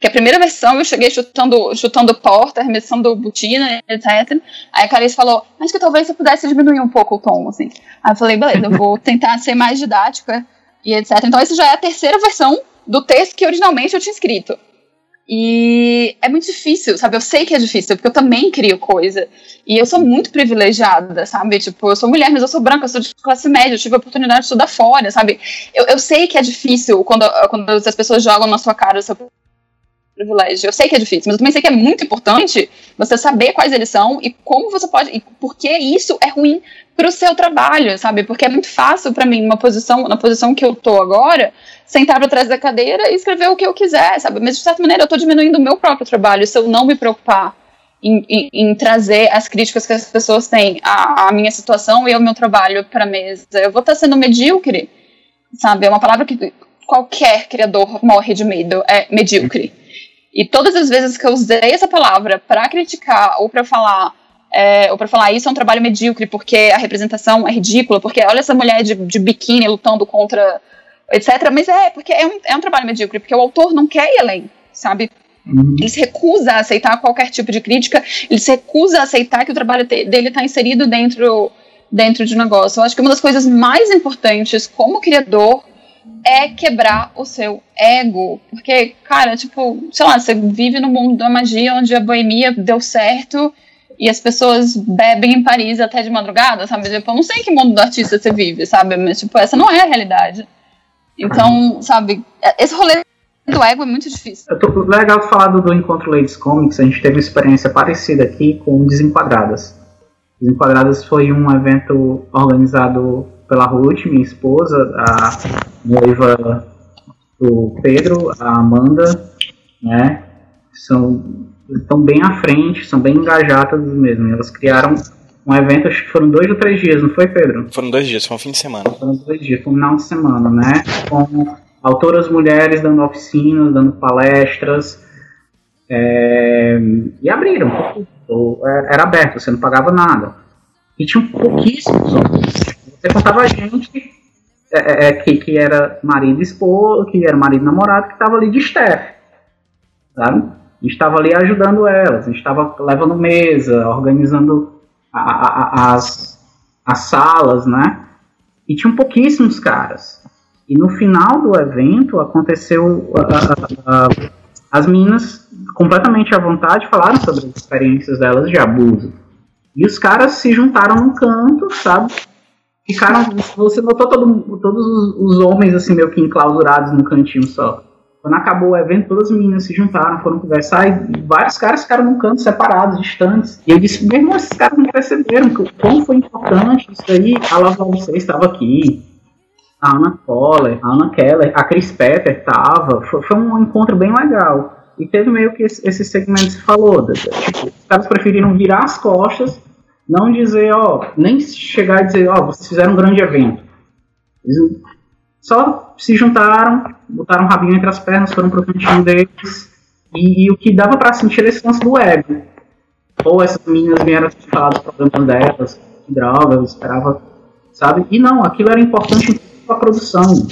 Que a primeira versão eu cheguei chutando, chutando porta, arremessando botina, etc. Aí a Clarice falou, mas que talvez você pudesse diminuir um pouco o tom, assim. Aí eu falei, beleza, eu vou tentar ser mais didática e etc. Então, essa já é a terceira versão do texto que originalmente eu tinha escrito. E é muito difícil, sabe? Eu sei que é difícil, porque eu também crio coisa. E eu sou muito privilegiada, sabe? Tipo, eu sou mulher, mas eu sou branca, eu sou de classe média, eu tive a oportunidade de estudar fora, sabe? Eu, eu sei que é difícil quando, quando as pessoas jogam na sua cara seu privilégio. Eu sei que é difícil, mas eu também sei que é muito importante você saber quais eles são e como você pode. e por que isso é ruim para o seu trabalho, sabe? Porque é muito fácil para mim, uma posição, na posição que eu tô agora, sentar para trás da cadeira e escrever o que eu quiser, sabe? Mas de certa maneira eu estou diminuindo o meu próprio trabalho se eu não me preocupar em, em, em trazer as críticas que as pessoas têm à, à minha situação e ao meu trabalho para mesa. Eu vou estar tá sendo medíocre, sabe? É uma palavra que qualquer criador morre de medo, é medíocre. E todas as vezes que eu usei essa palavra para criticar ou para falar é, ou para falar isso é um trabalho medíocre porque a representação é ridícula, porque olha essa mulher de, de biquíni lutando contra etc. Mas é, porque é um, é um trabalho medíocre, porque o autor não quer ir além, sabe? Uhum. Ele se recusa a aceitar qualquer tipo de crítica, ele se recusa a aceitar que o trabalho dele está inserido dentro, dentro de um negócio. Eu acho que uma das coisas mais importantes como criador é quebrar o seu ego. Porque, cara, tipo, sei lá, você vive no mundo da magia onde a boemia deu certo e as pessoas bebem em Paris até de madrugada, sabe? Tipo, eu não sei em que mundo do artista você vive, sabe? Mas, tipo, essa não é a realidade. Então, sabe, esse rolê do ego é muito difícil. Tô, legal falar do, do Encontro Ladies Comics, a gente teve uma experiência parecida aqui com Desenquadradas. Desenquadradas foi um evento organizado pela Ruth, minha esposa, a noiva do Pedro, a Amanda, né? São estão bem à frente, são bem engajadas mesmo. Elas criaram um evento, acho que foram dois ou três dias, não foi, Pedro? Foram dois dias, foi um fim de semana. Foram dois dias, foi um final de semana, né? Com autoras mulheres dando oficinas, dando palestras. É, e abriram, era aberto, você não pagava nada. E tinha pouquíssimos homens. Você contava gente é, é, é, que, que era marido e esposa, que era marido e namorado, que estava ali de staff. Sabe? A gente estava ali ajudando elas, a estava levando mesa, organizando a, a, as, as salas, né? E tinham pouquíssimos caras. E no final do evento aconteceu a, as meninas completamente à vontade falaram sobre as experiências delas de abuso. E os caras se juntaram num canto, sabe? Ficaram. Você notou todo, todos os, homens assim meio que enclausurados num cantinho só. Quando acabou o evento, todas as meninas se juntaram, foram conversar e vários caras ficaram num canto separados, distantes. E eu disse, meu irmão, esses caras não perceberam como foi importante isso aí. A Lava você estava aqui, a Ana Coller, a Ana Keller, a Chris Pepper estava. Foi, foi, um encontro bem legal. E teve meio que esse, esse segmento que se falou. Tipo, os caras preferiram virar as costas, não dizer, ó, nem chegar e dizer, ó, vocês fizeram um grande evento. Eles só se juntaram, botaram o rabinho entre as pernas, foram pro cantinho deles. E, e o que dava para sentir esse lance do ego. Ou essas meninas vieram falar dos problemas delas, de drogas, esperava, sabe? E não, aquilo era importante para a produção.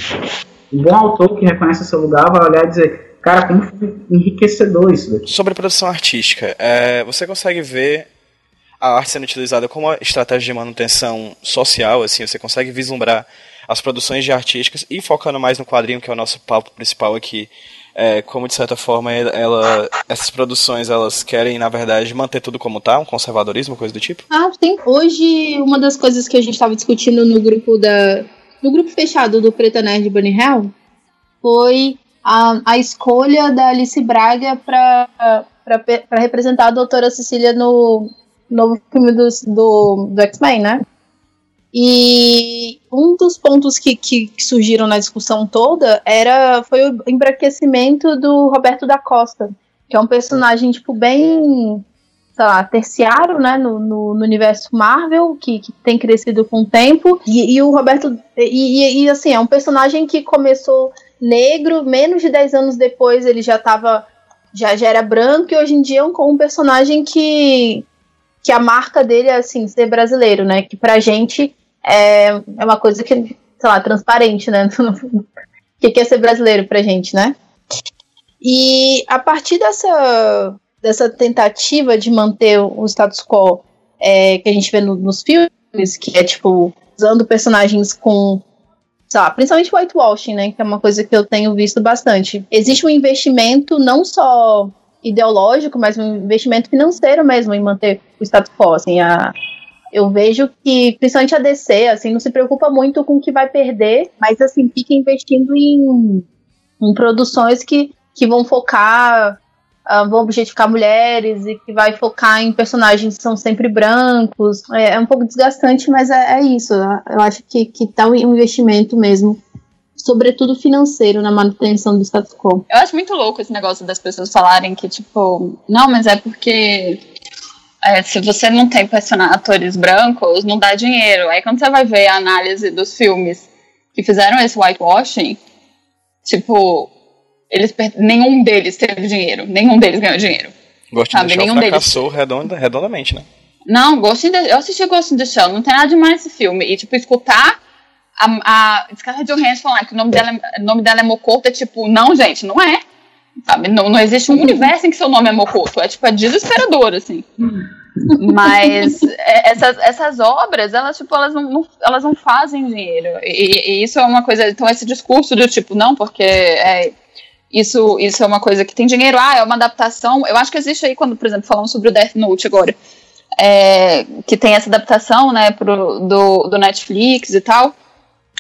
Um bom autor que reconhece seu lugar vai olhar e dizer, cara, como foi enriquecedor isso daqui. Sobre produção artística, é, você consegue ver a arte sendo utilizada como estratégia de manutenção social, assim, você consegue vislumbrar as produções de artísticas e focando mais no quadrinho, que é o nosso papo principal aqui, é, como de certa forma ela, essas produções elas querem, na verdade, manter tudo como tá, um conservadorismo, coisa do tipo? Ah, sim. Hoje, uma das coisas que a gente estava discutindo no grupo da. no grupo fechado do Preta Nerd Bunny Hell foi a, a escolha da Alice Braga para representar a doutora Cecília no novo filme do, do, do X-Men, né? E um dos pontos que, que, surgiram na discussão toda era foi o embranquecimento do Roberto da Costa, que é um personagem tipo bem, sei lá, terciário, né, no, no, no universo Marvel, que, que, tem crescido com o tempo. E, e o Roberto e, e, assim é um personagem que começou negro, menos de 10 anos depois ele já estava já, já era branco e hoje em dia é um, um personagem que que a marca dele é assim ser brasileiro, né? Que pra gente é, é uma coisa que, sei lá, transparente, né? [laughs] O que é ser brasileiro pra gente, né? E a partir dessa, dessa tentativa de manter o status quo é, que a gente vê no, nos filmes, que é tipo, usando personagens com. Sei lá, principalmente whitewashing, né? Que é uma coisa que eu tenho visto bastante. Existe um investimento não só ideológico, mas um investimento financeiro mesmo em manter o status quo. Assim, a, eu vejo que, principalmente a DC, assim, não se preocupa muito com o que vai perder, mas, assim, fica investindo em, em produções que, que vão focar, uh, vão objetificar mulheres e que vai focar em personagens que são sempre brancos. É, é um pouco desgastante, mas é, é, isso. Eu acho que, que tá um investimento mesmo sobretudo financeiro, na manutenção do status quo. Eu acho muito louco esse negócio das pessoas falarem que, tipo, não, mas é porque é, se você não tem atores brancos, não dá dinheiro. Aí quando você vai ver a análise dos filmes que fizeram esse whitewashing, tipo, eles nenhum deles teve dinheiro, nenhum deles ganhou dinheiro. In the Shell nenhum fracassou deles... redonda, redondamente, né? Não, Ghost in the... eu assisti Ghost in the Shell, não tem nada demais esse filme. E, tipo, escutar a, a Scarlett Johansson falar que o nome dela, é, o nome dela é Mokoto é tipo, não, gente, não é. Sabe? Não, não existe um universo em que seu nome é Mokoto. É tipo, é desesperador, assim. Mas é, essas, essas obras, elas, tipo, elas não, não elas não fazem dinheiro. E, e, isso é uma coisa. Então, esse discurso do tipo, não, porque é, isso, isso é uma coisa que tem dinheiro, ah, é uma adaptação. Eu acho que existe aí, quando, por exemplo, falamos sobre o Death Note agora. É, que tem essa adaptação, né, pro, do, do Netflix e tal.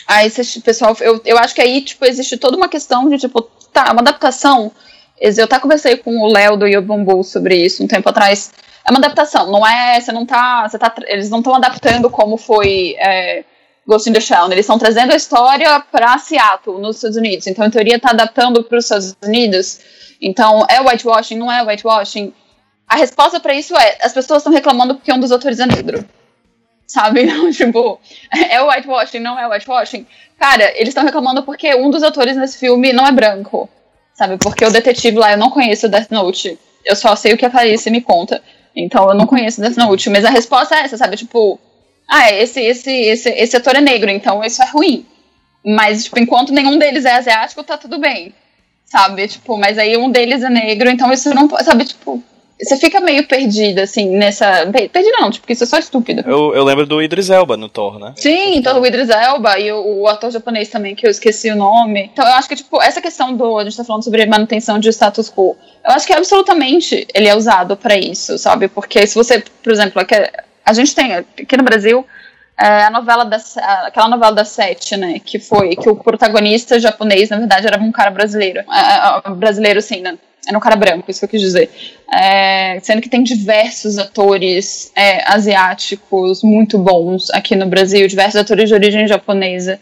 Aí esse pessoal, eu, eu acho que aí, tipo, existe toda uma questão de, tipo, tá, uma adaptação. Eu até conversei com o Léo do Yobombu sobre isso um tempo atrás. É uma adaptação, não é. Você não tá. Você tá eles não estão adaptando como foi é, Ghost in the Shell. Né? Eles estão trazendo a história para Seattle, nos Estados Unidos. Então, em teoria, tá adaptando para os Estados Unidos. Então, é whitewashing, não é whitewashing? A resposta para isso é: as pessoas estão reclamando porque um dos atores é negro sabe? Não, [laughs] tipo, é whitewashing, não é whitewashing. Cara, eles estão reclamando porque um dos atores nesse filme não é branco, sabe? Porque o detetive lá, eu não conheço o Death Note. Eu só sei o que a Clarice me conta. Então eu não conheço Death Note. Mas a resposta é essa, sabe? Tipo, ah, esse, esse, esse, esse ator é negro, então isso é ruim. Mas, tipo, enquanto nenhum deles é asiático, tá tudo bem. Sabe? Tipo, mas aí um deles é negro, então isso não. Sabe, tipo, você fica meio perdida, assim, nessa. Perdida não, tipo, porque isso é só estúpido. Eu, eu lembro do Idris Elba no Thor, né? Sim, então o Idris Elba e o, o, ator japonês também, que eu esqueci o nome. Então eu acho que, tipo, essa questão do. A gente tá falando sobre manutenção de status quo. Eu acho que absolutamente ele é usado para isso, sabe? Porque se você, por exemplo, aqui, a gente tem aqui no Brasil. é, a novela da, aquela novela da Sete, né, que foi, que o protagonista japonês, na verdade, era um cara brasileiro, é, é brasileiro sim, né, era um cara branco, isso que eu quis dizer, é, sendo que tem diversos atores é, asiáticos muito bons aqui no Brasil, diversos atores de origem japonesa,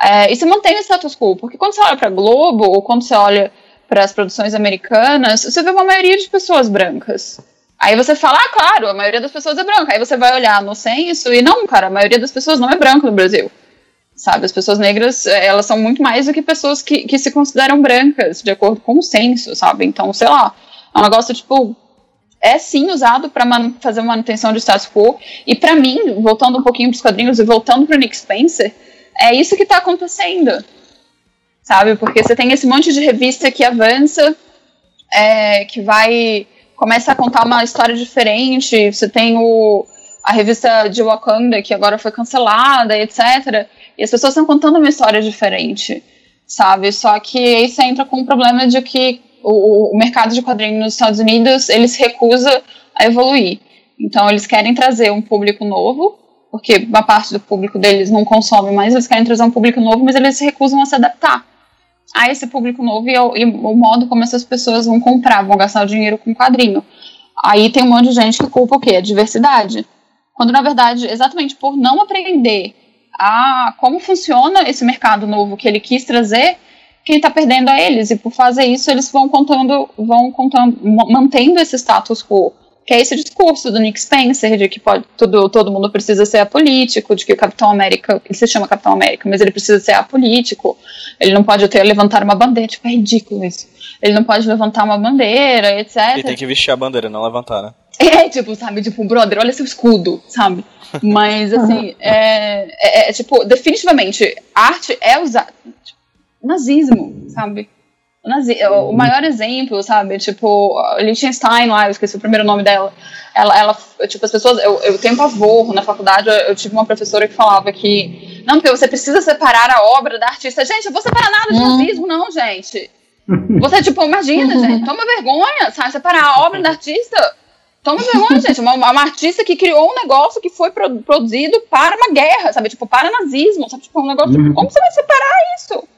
é, e se mantém o status quo, porque quando você olha para Globo, ou quando você olha para as produções americanas, você vê uma maioria de pessoas brancas, Aí você fala, ah, claro, a maioria das pessoas é branca. Aí você vai olhar no censo e não, cara, a maioria das pessoas não é branca no Brasil. Sabe, as pessoas negras, eh, elas são muito mais do que pessoas que, que se consideram brancas, de acordo com o censo, sabe? Então, sei lá, é um negócio, tipo, é sim usado para fazer manutenção de status quo. E para mim, voltando um pouquinho para os quadrinhos e voltando para Nick Spencer, é isso que está acontecendo, sabe? Porque você tem esse monte de revista que avança, é, que vai começa a contar uma história diferente. Você tem o, a revista de Wakanda, que agora foi cancelada, etc. E as pessoas estão contando uma história diferente, sabe? Só que aí você entra com o problema de que o, o mercado de quadrinhos nos Estados Unidos, ele se recusa a evoluir. Então, eles querem trazer um público novo, porque uma parte do público deles não consome mais, eles querem trazer um público novo, mas eles se recusam a se adaptar a esse público novo e, e o modo como essas pessoas vão comprar, vão gastar o dinheiro com quadrinho. Aí tem um monte de gente que culpa o quê? A diversidade. Quando, na verdade, exatamente por não aprender a como funciona esse mercado novo que ele quis trazer, quem está perdendo é eles. E por fazer isso, eles vão contando, vão contando, mantendo esse status quo que é esse discurso do Nick Spencer de que pode, todo, todo mundo precisa ser apolítico, de que o Capitão América, ele se chama Capitão América, mas ele precisa ser apolítico, ele não pode até levantar uma bandeira, tipo, é ridículo isso. Ele não pode levantar uma bandeira, etc. Ele tem que vestir a bandeira, não levantar, né? É, [laughs] tipo, sabe, tipo, brother, olha seu escudo, sabe? Mas, assim, é, é, é tipo, definitivamente, arte é usar tipo, nazismo, sabe? o uhum. maior exemplo, sabe? Tipo, Liechtenstein lá, eu esqueci o primeiro nome dela. Ela, ela tipo, as pessoas. Eu, eu tenho pavor na faculdade, eu, eu tive uma professora que falava que. Não, porque você precisa separar a obra da artista. Gente, eu vou separar nada de nazismo, não, gente. Você, tipo, imagina, [laughs] gente, toma vergonha, sabe? Separar a obra da artista. Toma vergonha, gente. Uma, uma, artista que criou um negócio que foi pro, produzido para uma guerra, sabe? Tipo, para nazismo, sabe? Tipo, um negócio. Uhum. Como você vai separar isso?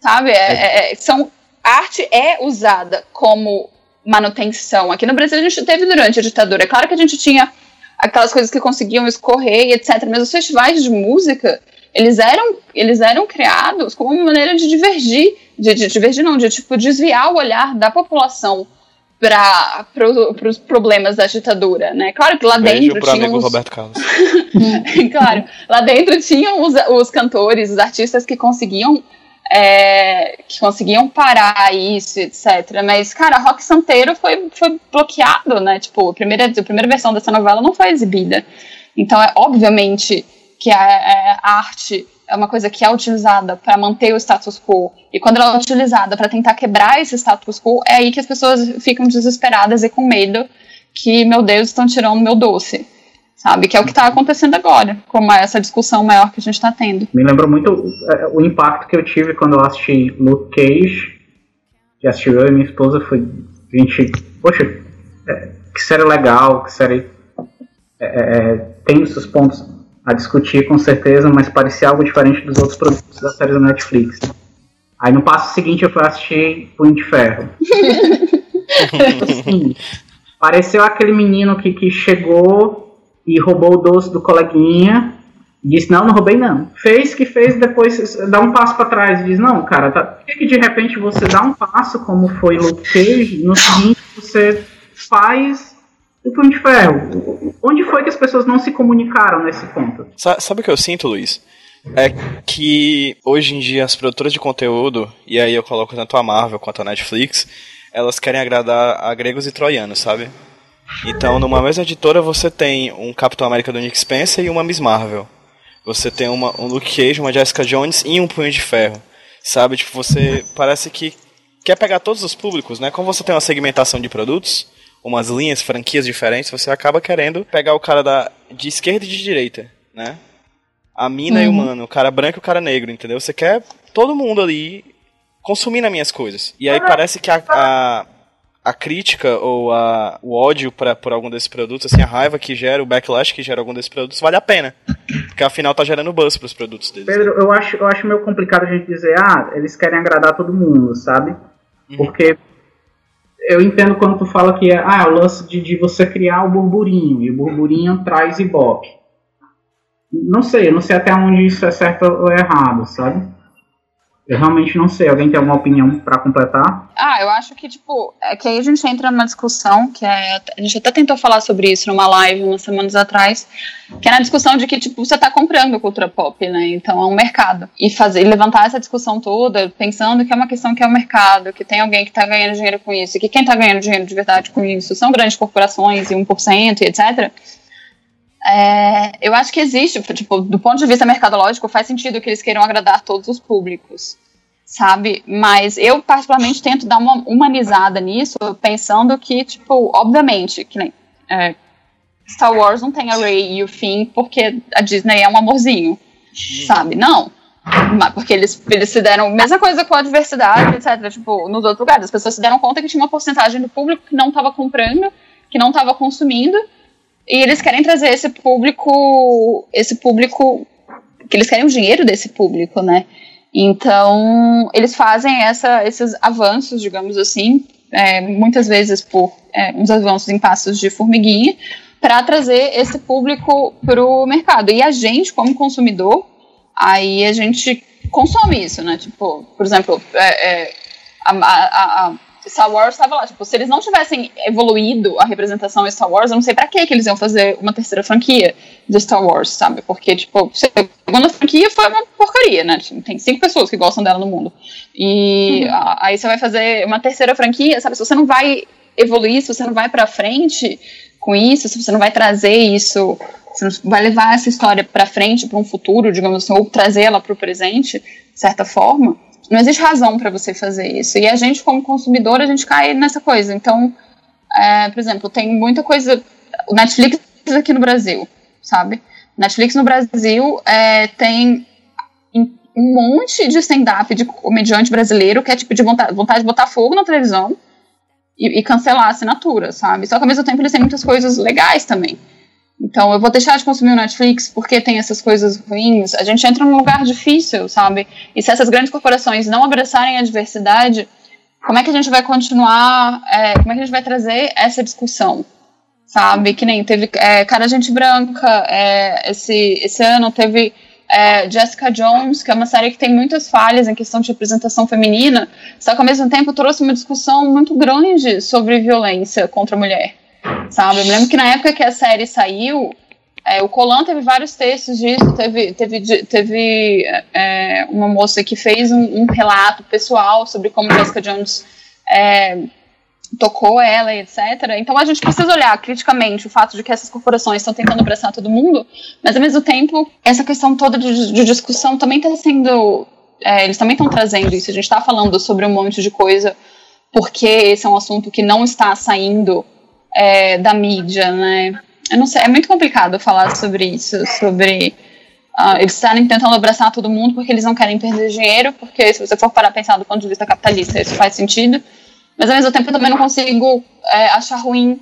Sabe? É, é, é são arte é usada como manutenção. Aqui no Brasil a gente teve durante a ditadura. É claro que a gente tinha aquelas coisas que conseguiam escorrer, etc. Mas os festivais de música, eles eram, eles eram criados como uma maneira de divergir, de, de divergir não, de tipo desviar o olhar da população para pro, os problemas da ditadura, né? Claro que lá Beijo dentro tinha os... Roberto Carlos. [laughs] claro, lá dentro tinham os, os cantores, os artistas que conseguiam é, que conseguiam parar isso, etc. Mas, cara, Rock Santeiro foi, foi bloqueado, né? Tipo, a primeira, a primeira versão dessa novela não foi exibida. Então, é obviamente que a, é, a arte é uma coisa que é utilizada para manter o status quo. E quando ela é utilizada para tentar quebrar esse status quo, é aí que as pessoas ficam desesperadas e com medo que, meu Deus, estão tirando meu doce sabe? Que é o que está acontecendo agora, como é essa discussão maior que a gente está tendo. Me lembrou muito é, o impacto que eu tive quando eu assisti Luke Cage, que assistiu eu e minha esposa, foi a gente, poxa, é, que série legal, que série é, é, tem os seus pontos a discutir com certeza, mas parecia algo diferente dos outros produtos da série da Netflix. Aí no passo seguinte eu fui assistir Punho de Ferro. [laughs] assim, pareceu aquele menino que, que chegou e roubou o doce do coleguinha. E disse, não, não roubei não. Fez que fez, depois dá um passo para trás e diz, não, cara, tá, que de repente você dá um passo, como foi Luke Cage, no seguinte você faz o Punho de Ferro. Onde foi que as pessoas não se comunicaram nesse ponto? Sabe o que eu sinto, Luiz? É que hoje em dia as produtoras de conteúdo, e aí eu coloco tanto a Marvel quanto a Netflix, elas querem agradar a gregos e troianos, sabe? Então, numa mesma editora, você tem um Capitão América do Nick Spencer e uma Miss Marvel. Você tem uma, um Luke Cage, uma Jessica Jones e um Punho de Ferro. Sabe? Tipo, você parece que quer pegar todos os públicos, né? Como você tem uma segmentação de produtos, umas linhas, franquias diferentes, você acaba querendo pegar o cara da, de esquerda e de direita, né? A mina uhum. e o uhum. mano, o cara branco e o cara negro, entendeu? Você quer todo mundo ali consumindo as minhas coisas. E aí parece que a, a a crítica ou a, o ódio pra, por algum desses produtos, assim, a raiva que gera, o backlash que gera algum desses produtos, vale a pena. Porque afinal tá gerando buzz pros produtos deles. Pedro, eu acho, eu acho meio complicado a gente dizer, ah, eles querem agradar todo mundo, sabe? Uhum. Porque eu entendo quando tu fala que ah, é o lance de, de você criar o burburinho, e o burburinho traz ibope. Não sei, eu não sei até onde isso é certo ou errado, sabe? Eu realmente não sei. Alguém tem alguma opinião para completar? Ah, eu acho que, tipo, é que aí a gente entra numa discussão, que é. A gente até tentou falar sobre isso numa live umas semanas atrás, que é na discussão de que, tipo, você tá comprando cultura pop, né? Então é um mercado. E fazer, levantar essa discussão toda, pensando que é uma questão que é o um mercado, que tem alguém que tá ganhando dinheiro com isso, e que quem tá ganhando dinheiro de verdade com isso são grandes corporações e 1% e etc. É, eu acho que existe, tipo, do ponto de vista mercadológico, faz sentido que eles queiram agradar todos os públicos, sabe? Mas eu, particularmente, tento dar uma humanizada nisso, pensando que, tipo, obviamente, que nem é, Star Wars não tem a Rey e o Finn porque a Disney é um amorzinho, sabe? Não. Porque eles, eles se deram. Mesma coisa com a diversidade, etc. Tipo, nos outros lugares. As pessoas se deram conta que tinha uma porcentagem do público que não estava comprando, que não estava consumindo, e eles querem trazer esse público, esse público, que eles querem o dinheiro desse público, né? Então, eles fazem essa, esses avanços, digamos assim, é, muitas vezes por é, uns avanços em passos de formiguinha, para trazer esse público para o mercado. E a gente, como consumidor, aí a gente consome isso, né? Tipo, por exemplo, é, é a, a, a Star Wars estava lá. Tipo, se eles não tivessem evoluído a representação Star Wars, eu não sei para que eles iam fazer uma terceira franquia de Star Wars, sabe? Porque, tipo, a segunda franquia foi uma porcaria, né? Tipo, tem cinco pessoas que gostam dela no mundo. E uhum. aí você vai fazer uma terceira franquia, sabe? Se você não vai evoluir, se você não vai pra frente com isso, se você não vai trazer isso, você não vai levar essa história para frente, para um futuro, digamos assim, ou trazer ela para o presente, de certa forma, não existe razão para você fazer isso. E a gente, como consumidor, a gente cai nessa coisa. Então, é, por exemplo, tem muita coisa. O Netflix aqui no Brasil, sabe? Netflix no Brasil é, tem um monte de stand-up de comediante brasileiro que é tipo de vontade, vontade de botar fogo na televisão e, e cancelar a assinatura, sabe? Só que ao mesmo tempo eles têm muitas coisas legais também. Então, eu vou deixar de consumir o Netflix porque tem essas coisas ruins. A gente entra num lugar difícil, sabe? E se essas grandes corporações não abraçarem a diversidade, como é que a gente vai continuar? É, como é que a gente vai trazer essa discussão? Sabe? Que nem teve é, Cara Gente Branca, é, esse, esse ano teve é, Jessica Jones, que é uma série que tem muitas falhas em questão de representação feminina, só que ao mesmo tempo trouxe uma discussão muito grande sobre violência contra a mulher sabe? Eu me lembro que na época que a série saiu, é, o Colan teve vários textos disso, teve, teve, teve é, uma moça que fez um, um, relato pessoal sobre como Jessica Jones é, tocou ela, etc. Então a gente precisa olhar criticamente o fato de que essas corporações estão tentando abraçar todo mundo, mas ao mesmo tempo essa questão toda de, de discussão também está sendo, é, eles também estão trazendo isso. A gente está falando sobre um monte de coisa porque esse é um assunto que não está saindo é, da mídia, né? Eu não sei, é muito complicado falar sobre isso, sobre uh, eles estarem tentando abraçar todo mundo porque eles não querem perder dinheiro, porque se você for parar pensar do ponto de vista capitalista, isso faz sentido. Mas ao mesmo tempo eu também não consigo é, achar ruim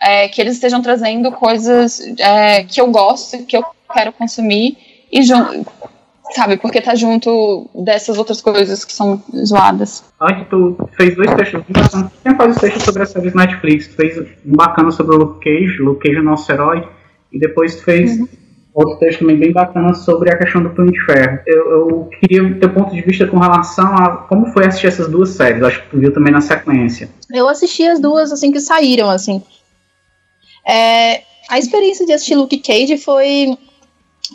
é, que eles estejam trazendo coisas é, que eu gosto, que eu quero consumir e sabe? Porque tá junto dessas outras coisas que são zoadas. Antes tu fez dois textos bacanas. Quem faz os textos sobre as séries Netflix? Tu fez um bacana sobre o Luke Cage, Luke Cage é o nosso herói, e depois tu fez uhum. outro texto também bem bacana sobre a questão do Punho de Ferro. Eu, eu queria ter ponto de vista com relação a como foi assistir essas duas séries. Acho que tu viu também na sequência. Eu assisti as duas assim que saíram, assim. É, a experiência de assistir Luke Cage foi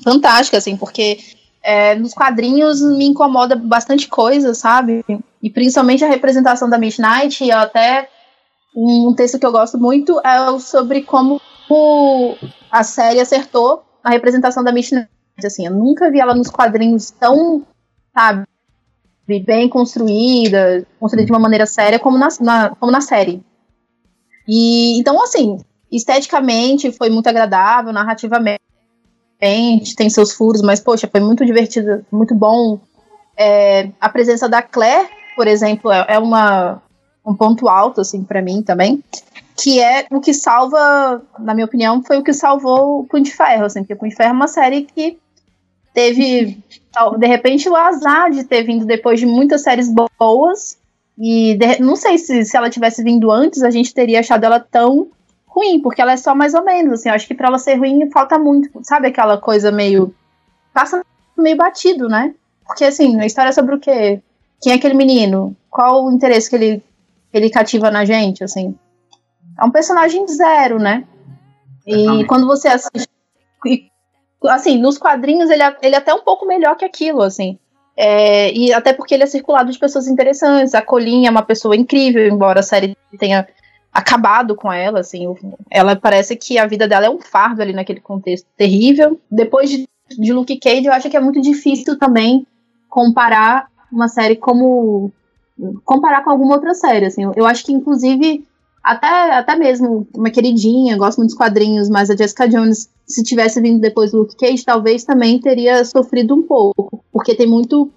fantástica, assim, porque é, nos quadrinhos me incomoda bastante coisa, sabe? E principalmente a representação da Midnight, e até um texto que eu gosto muito é sobre como a série acertou a representação da Midnight. Assim, eu nunca vi ela nos quadrinhos tão, sabe, bem construída, construída de uma maneira séria como na, na, como na série. E então, assim, esteticamente foi muito agradável, narrativamente tem seus furos, mas, poxa, foi muito divertido, muito bom. É, a presença da Claire, por exemplo, é, é uma, um ponto alto, assim, para mim também. que é o que salva, na minha opinião, foi o que salvou o Punho de Ferro, assim, porque o Punho de Ferro é uma série que teve, de repente, o azar de ter vindo depois de muitas séries boas, e de, não sei se, se ela tivesse vindo antes, a gente teria achado ela tão ruim, porque ela é só mais ou menos, assim, eu acho que pra ela ser ruim falta muito, sabe aquela coisa meio, passa meio batido, né? Porque, assim, a história é sobre o quê? Quem é aquele menino? Qual o interesse que ele, ele cativa na gente, assim? É um personagem zero, né? E quando você assiste. Assim, nos quadrinhos ele é, ele é até um pouco melhor que aquilo, assim. É, e até porque ele é circulado de pessoas interessantes. A Colinha é uma pessoa incrível, embora a série tenha acabado com ela, assim. Ela parece que a vida dela é um fardo ali naquele contexto terrível. Depois de, de Luke Cage, eu acho que é muito difícil também comparar uma série como comparar com alguma outra série, assim. Eu acho que inclusive até, até mesmo uma queridinha, gosto muito dos quadrinhos, mas a Jessica Jones, se tivesse vindo depois do Luke Cage, talvez também teria sofrido um pouco, porque tem muito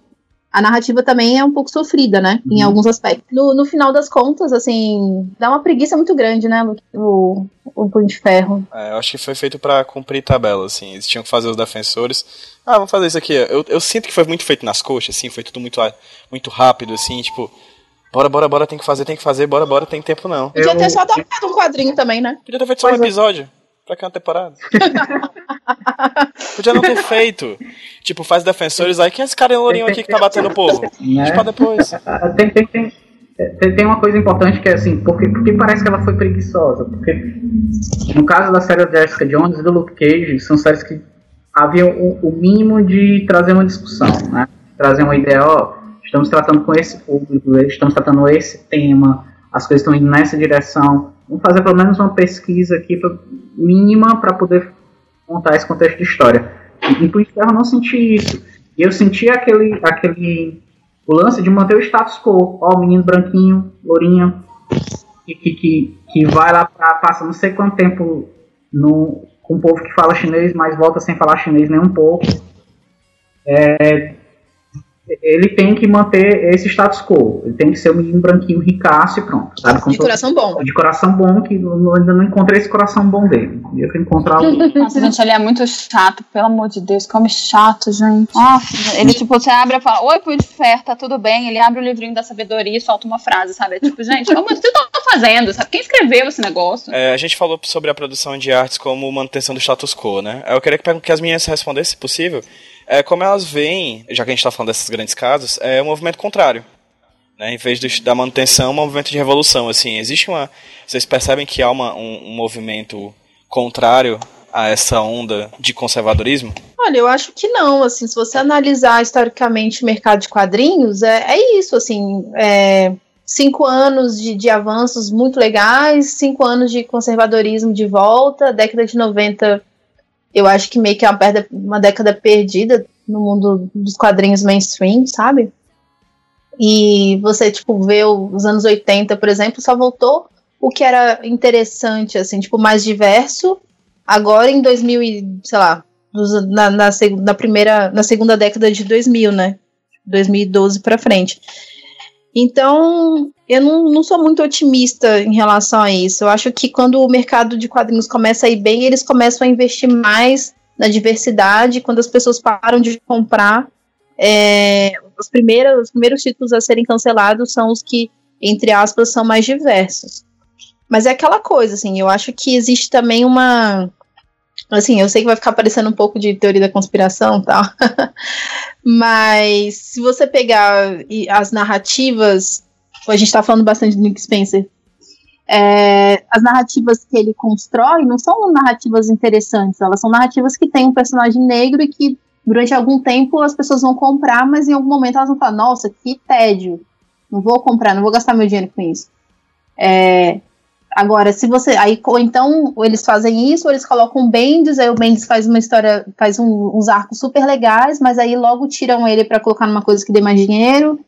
a narrativa também é um pouco sofrida, né? Uhum. Em alguns aspectos. No, no final das contas, assim, dá uma preguiça muito grande, né? O, o Punho de Ferro. É, eu acho que foi feito para cumprir tabela, assim. Eles tinham que fazer os defensores. Ah, vamos fazer isso aqui. Eu, eu sinto que foi muito feito nas coxas, assim, foi tudo muito, muito rápido, assim, tipo. Bora, bora, bora, tem que fazer, tem que fazer, bora, bora, tem tempo não. Podia ter só dado um quadrinho também, né? Podia ter feito só um é. Pra que uma temporada? Podia não ter feito. Tipo, faz defensores aí. Quem é esse cara lourinho aqui que tá batendo o povo? Né? Deixa pra depois. Tem, tem, tem, tem, uma coisa importante que é assim, porque, porque parece que ela foi preguiçosa. Porque no caso da série da Jessica Jones e do Luke Cage, são séries que haviam o, o mínimo de trazer uma discussão, né? Trazer uma ideia, ó, estamos tratando com esse público, estamos tratando esse tema, as coisas estão indo nessa direção. Vamos fazer pelo menos uma pesquisa aqui pra, mínima para poder montar esse contexto de história. Em eu não senti isso. E eu senti aquele, aquele o lance de manter o status quo. Ó, o menino branquinho, lourinho, que, que, que vai lá, pra, passa não sei quanto tempo no, com um povo que fala chinês, mas volta sem falar chinês nem um pouco. É, ele tem que manter esse status quo. Ele tem que ser um menino branquinho ricaço e pronto. Sabe? de coração bom. De coração bom, que eu ainda não encontrei esse coração bom dele. Eu que encontrar o. [laughs] Nossa, gente, ele é muito chato, pelo amor de Deus. Como chato, gente. Nossa, ele, tipo, você abre e fala: Oi, Punho de Ferro, tá tudo bem? Ele abre o livrinho da sabedoria e solta uma frase, sabe? É tipo, gente, como vocês estão fazendo? Sabe? Quem escreveu esse negócio? É, a gente falou sobre a produção de artes como manutenção do status quo, né? Eu queria que as meninas respondessem, se possível é, como elas veem, já que a gente está falando desses grandes casos, é um movimento contrário. Né? Em vez de, da manutenção, um movimento de revolução. Assim, existe uma. Vocês percebem que há uma, um, um movimento contrário a essa onda de conservadorismo? Olha, eu acho que não. Assim, se você analisar historicamente o mercado de quadrinhos, é, é isso. Assim, é, cinco anos de, de avanços muito legais, cinco anos de conservadorismo de volta, década de 90 eu acho que meio que é uma, perda, uma década perdida no mundo dos quadrinhos mainstream, sabe? E você, tipo, vê os anos 80, por exemplo, só voltou o que era interessante, assim, tipo, mais diverso. Agora em 2000 e, sei lá, na, na, na primeira, na segunda década de 2000, né? 2012 para frente. Então, eu não, não sou muito otimista em relação a isso. Eu acho que quando o mercado de quadrinhos começa a ir bem, eles começam a investir mais na diversidade. Quando as pessoas param de comprar, é, os, primeiros, os primeiros títulos a serem cancelados são os que, entre aspas, são mais diversos. Mas é aquela coisa, assim, eu acho que existe também uma. Assim, eu sei que vai ficar parecendo um pouco de teoria da conspiração tal. [laughs] Mas se você pegar as narrativas, a gente está falando bastante do Nick Spencer, é, as narrativas que ele constrói não são narrativas interessantes, elas são narrativas que têm um personagem negro e que durante algum tempo as pessoas vão comprar, mas em algum momento elas vão falar, nossa, que tédio, não vou comprar, não vou gastar meu dinheiro com isso. É, Agora, se você. Aí, ou então, eles fazem isso, ou eles colocam o Bendis, aí o Bendis faz uma história, faz um, uns arcos super legais, mas aí logo tiram ele para colocar numa coisa que dê mais dinheiro,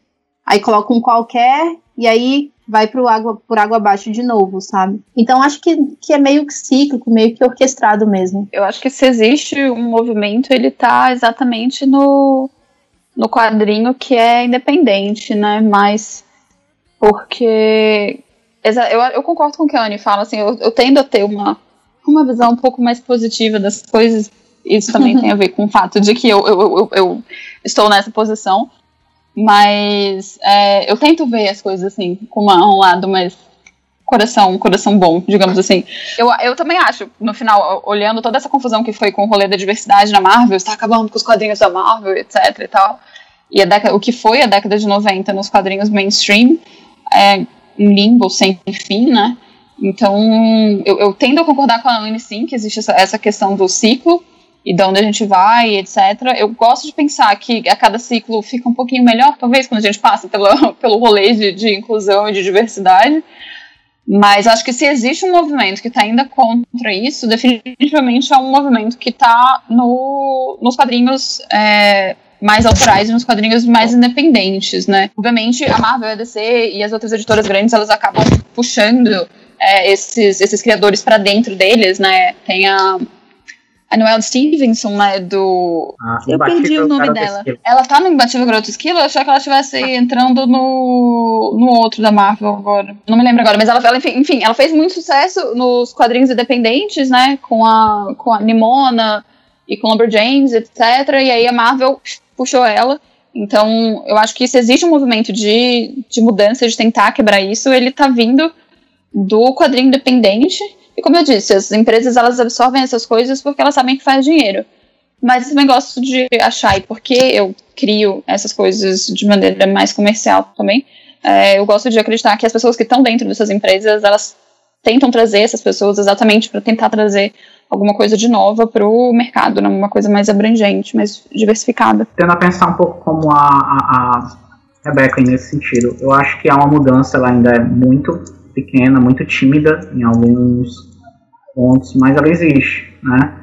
aí colocam um qualquer, e aí vai pro água, por água abaixo de novo, sabe? Então acho que, que é meio que cíclico, meio que orquestrado mesmo. Eu acho que se existe um movimento, ele tá exatamente no, no quadrinho que é independente, né? Mas porque eu, eu concordo com o que a Anne fala, assim, eu, eu tendo a ter uma, uma visão um pouco mais positiva das coisas. Isso também tem a ver com o fato de que eu, eu, eu, eu estou nessa posição. Mas é, eu tento ver as coisas assim, com uma, um lado mais coração, coração bom, digamos assim. Eu, eu também acho, no final, olhando toda essa confusão que foi com o rolê da diversidade na Marvel, está acabando com os quadrinhos da Marvel, etc e tal. E a década, o que foi a década de 90 nos quadrinhos mainstream, é um limbo sem fim, né? Então, eu, eu tendo a concordar com a Anne, sim, que existe essa, essa questão do ciclo, e de onde a gente vai, etc. Eu gosto de pensar que a cada ciclo fica um pouquinho melhor, talvez, quando a gente passa pelo, [laughs] pelo rolê de, de inclusão e de diversidade. Mas acho que se existe um movimento que está ainda contra isso, definitivamente é um movimento que está no, nos quadrinhos é, mais autorais e nos quadrinhos mais independentes, né? Obviamente, a Marvel, a DC e as outras editoras grandes, elas acabam puxando é, esses, esses criadores para dentro deles, né? Tem a a Noelle Stevenson, né, do... Ah, eu perdi o nome dela. Ela tá no Imbatível Garoto Esquilo? Eu achei que ela estivesse entrando no, no outro da Marvel agora. Não me lembro agora, mas ela, ela enfim, enfim, ela fez muito sucesso nos quadrinhos independentes, né, com a, com a Nimona e com Lumberjanes, etc. E aí a Marvel puxou ela. Então, eu acho que se existe um movimento de, de mudança, de tentar quebrar isso, ele tá vindo do quadrinho independente e como eu disse, as empresas elas absorvem essas coisas porque elas sabem que faz dinheiro. Mas eu também gosto de achar, e porque eu crio essas coisas de maneira mais comercial também, é, eu gosto de acreditar que as pessoas que estão dentro dessas empresas, elas tentam trazer essas pessoas exatamente para tentar trazer alguma coisa de nova para o mercado, né? uma coisa mais abrangente, mais diversificada. Tendo a pensar um pouco como a, a, a Rebeca nesse sentido, eu acho que há uma mudança, ela ainda é muito pequena, muito tímida em alguns pontos, mas ela existe, né?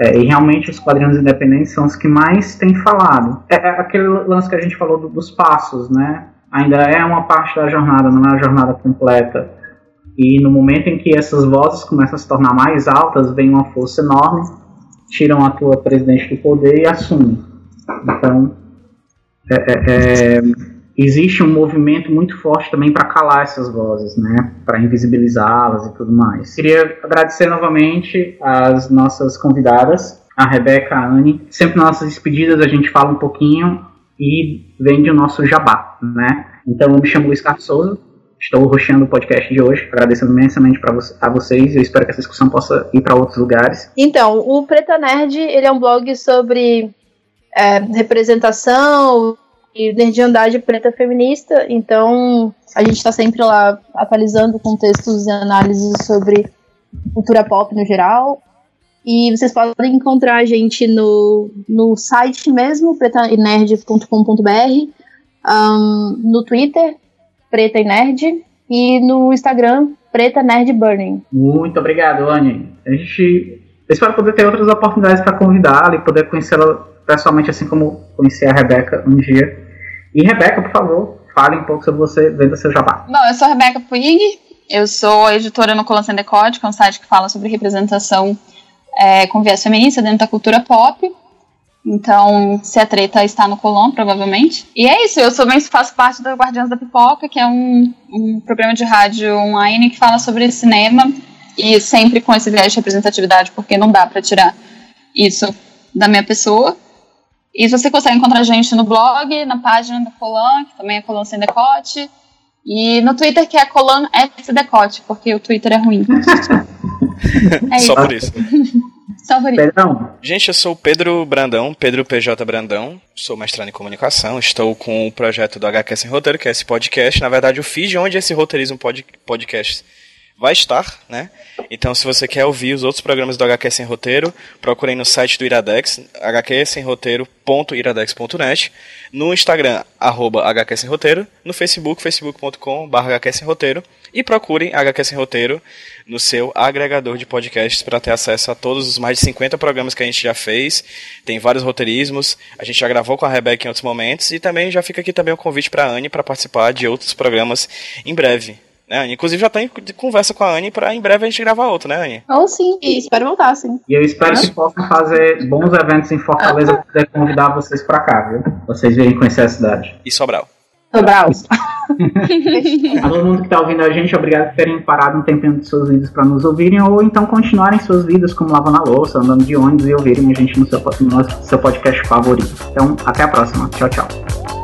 É, e realmente os quadrinhos independentes são os que mais têm falado. É, é aquele lance que a gente falou do, dos passos, né? Ainda é uma parte da jornada, não é a jornada completa. E no momento em que essas vozes começam a se tornar mais altas, vem uma força enorme, tiram a tua presidente do poder e assumem. Então, é, é, é existe um movimento muito forte também para calar essas vozes, né, para invisibilizá-las e tudo mais. Queria agradecer novamente as nossas convidadas, a Rebeca, a Anne. Sempre nas nossas despedidas a gente fala um pouquinho e vende o nosso jabá, né? Então eu me chamo Luiz Carlos Souza, estou roxando o podcast de hoje, agradecendo imensamente vo a vocês. Eu espero que essa discussão possa ir para outros lugares. Então, o Preta Nerd ele é um blog sobre é, representação e Nerdandade Preta Feminista, então a gente está sempre lá atualizando contextos e análises sobre cultura pop no geral. E vocês podem encontrar a gente no, no site mesmo, pretainerd.com.br, um, no Twitter, Preta e Nerd, e no Instagram, Preta Nerd Burning. Muito obrigado, Anne. A gente eu espero poder ter outras oportunidades para convidá-la e poder conhecê-la pessoalmente, assim como conheci a Rebeca um dia. E Rebeca, por favor, fale um pouco sobre você, venda seu jabá. Bom, eu sou a Rebeca Puig, eu sou editora no Colã Sem Decote, que é um site que fala sobre representação é, com viés feminista dentro da cultura pop. Então, se a treta está no Colom, provavelmente. E é isso, eu também faço parte do Guardiões da Pipoca, que é um, um programa de rádio online que fala sobre cinema e sempre com esse viés de representatividade, porque não dá para tirar isso da minha pessoa. E você consegue encontrar a gente no blog, na página da Colan, que também é Colan Sem Decote, e no Twitter, que é Colan S Decote, porque o Twitter é ruim. [laughs] é Só por isso. [laughs] Isso. Gente, eu sou o Pedro Brandão, Pedro PJ Brandão, sou mestrado em comunicação, estou com o projeto do HQ Sem Roteiro, que é esse podcast, na verdade o feed onde esse roteirismo podcast vai estar, né? Então, se você quer ouvir os outros programas do HQ Sem Roteiro, procurem no site do Iradex, hqsemroteiro.iradex.net, no Instagram, arroba HQ Sem Roteiro, no Facebook, facebook.com.br HQ e procurem HQ Sem Roteiro no seu agregador de podcasts para ter acesso a todos os mais de 50 programas que a gente já fez. Tem vários roteirismos, a gente já gravou com a Rebeca em outros momentos, e também já fica aqui também o convite para a Anne para participar de outros programas em breve. Né, Anny? Inclusive já tá em conversa com a Anne para em breve a gente gravar outro, né, Anny? Ou oh, sim, e espero voltar, sim. E eu espero que possam fazer bons eventos em Fortaleza ah. poder convidar vocês para cá, viu? Vocês virem conhecer a cidade. E Sobral. Sobral. a [laughs] todo mundo que está ouvindo a gente, obrigado por terem parado um tempinho de seus vídeos para nos ouvirem, ou então continuarem suas vidas como lavando a louça, andando de ônibus e ouvirem a gente no seu, no seu podcast favorito. Então, até a próxima. Tchau, tchau.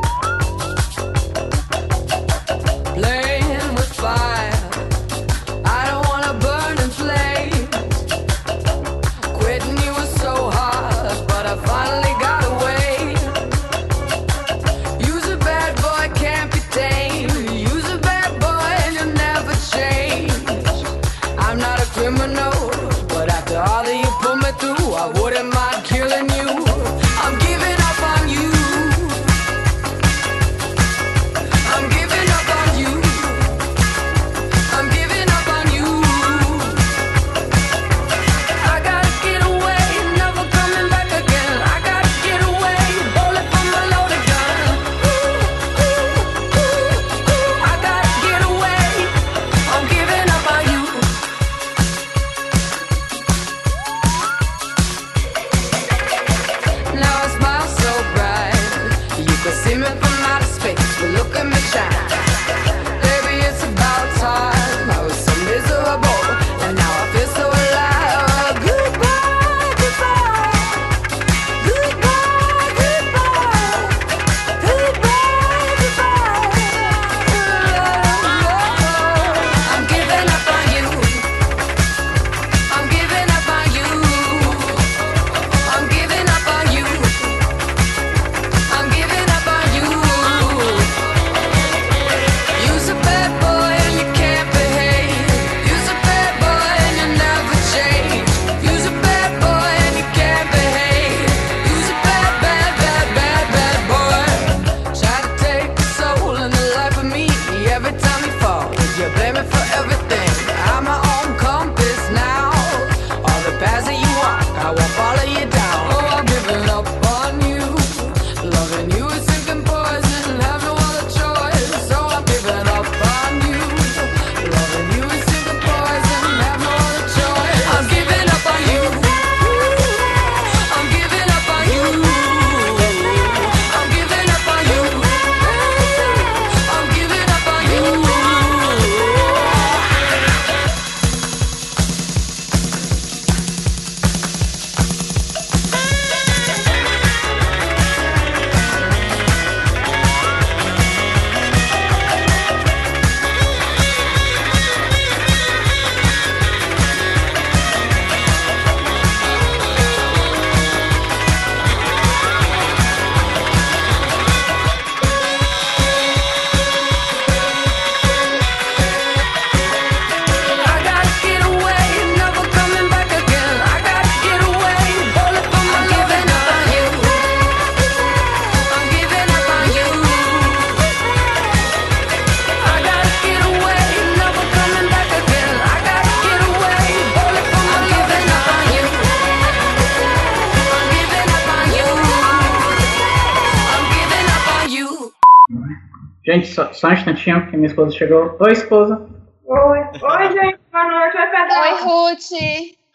Só instantinho, porque minha esposa chegou. Oi, esposa. Oi. Oi, gente. Boa noite. Oi, Pedro. Oi, Ruth.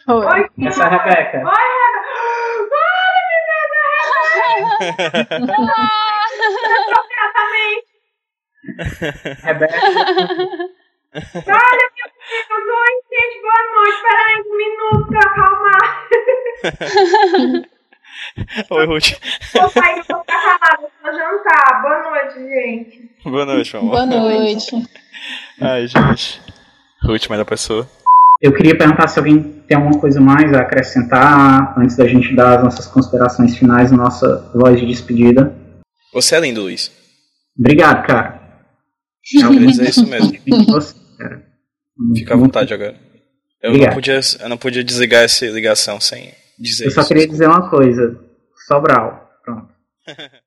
Oi. Oi. Essa é a Rebeca. Oi, Rebeca. Olha, menina, Rebeca. [laughs] Rebeca. Olha, meu Deus. Oi, gente. Boa noite. Peraí um minuto pra acalmar. [laughs] [laughs] Oi, Ruth. Vou sair, vou ficar calada, vou jantar. Boa noite, gente. Boa noite, meu amor. Boa noite. Ai, gente. Ruth, melhor pessoa. Eu queria perguntar se alguém tem alguma coisa mais a acrescentar antes da gente dar as nossas considerações finais, nossa voz de despedida. Você é lindo, Luiz. Obrigado, cara. Eu queria dizer isso mesmo. [laughs] Você, cara. Fica à vontade agora. Eu não, podia, eu não podia desligar essa ligação sem dizer Eu só isso. queria dizer uma coisa. Sobral. Pronto. [laughs]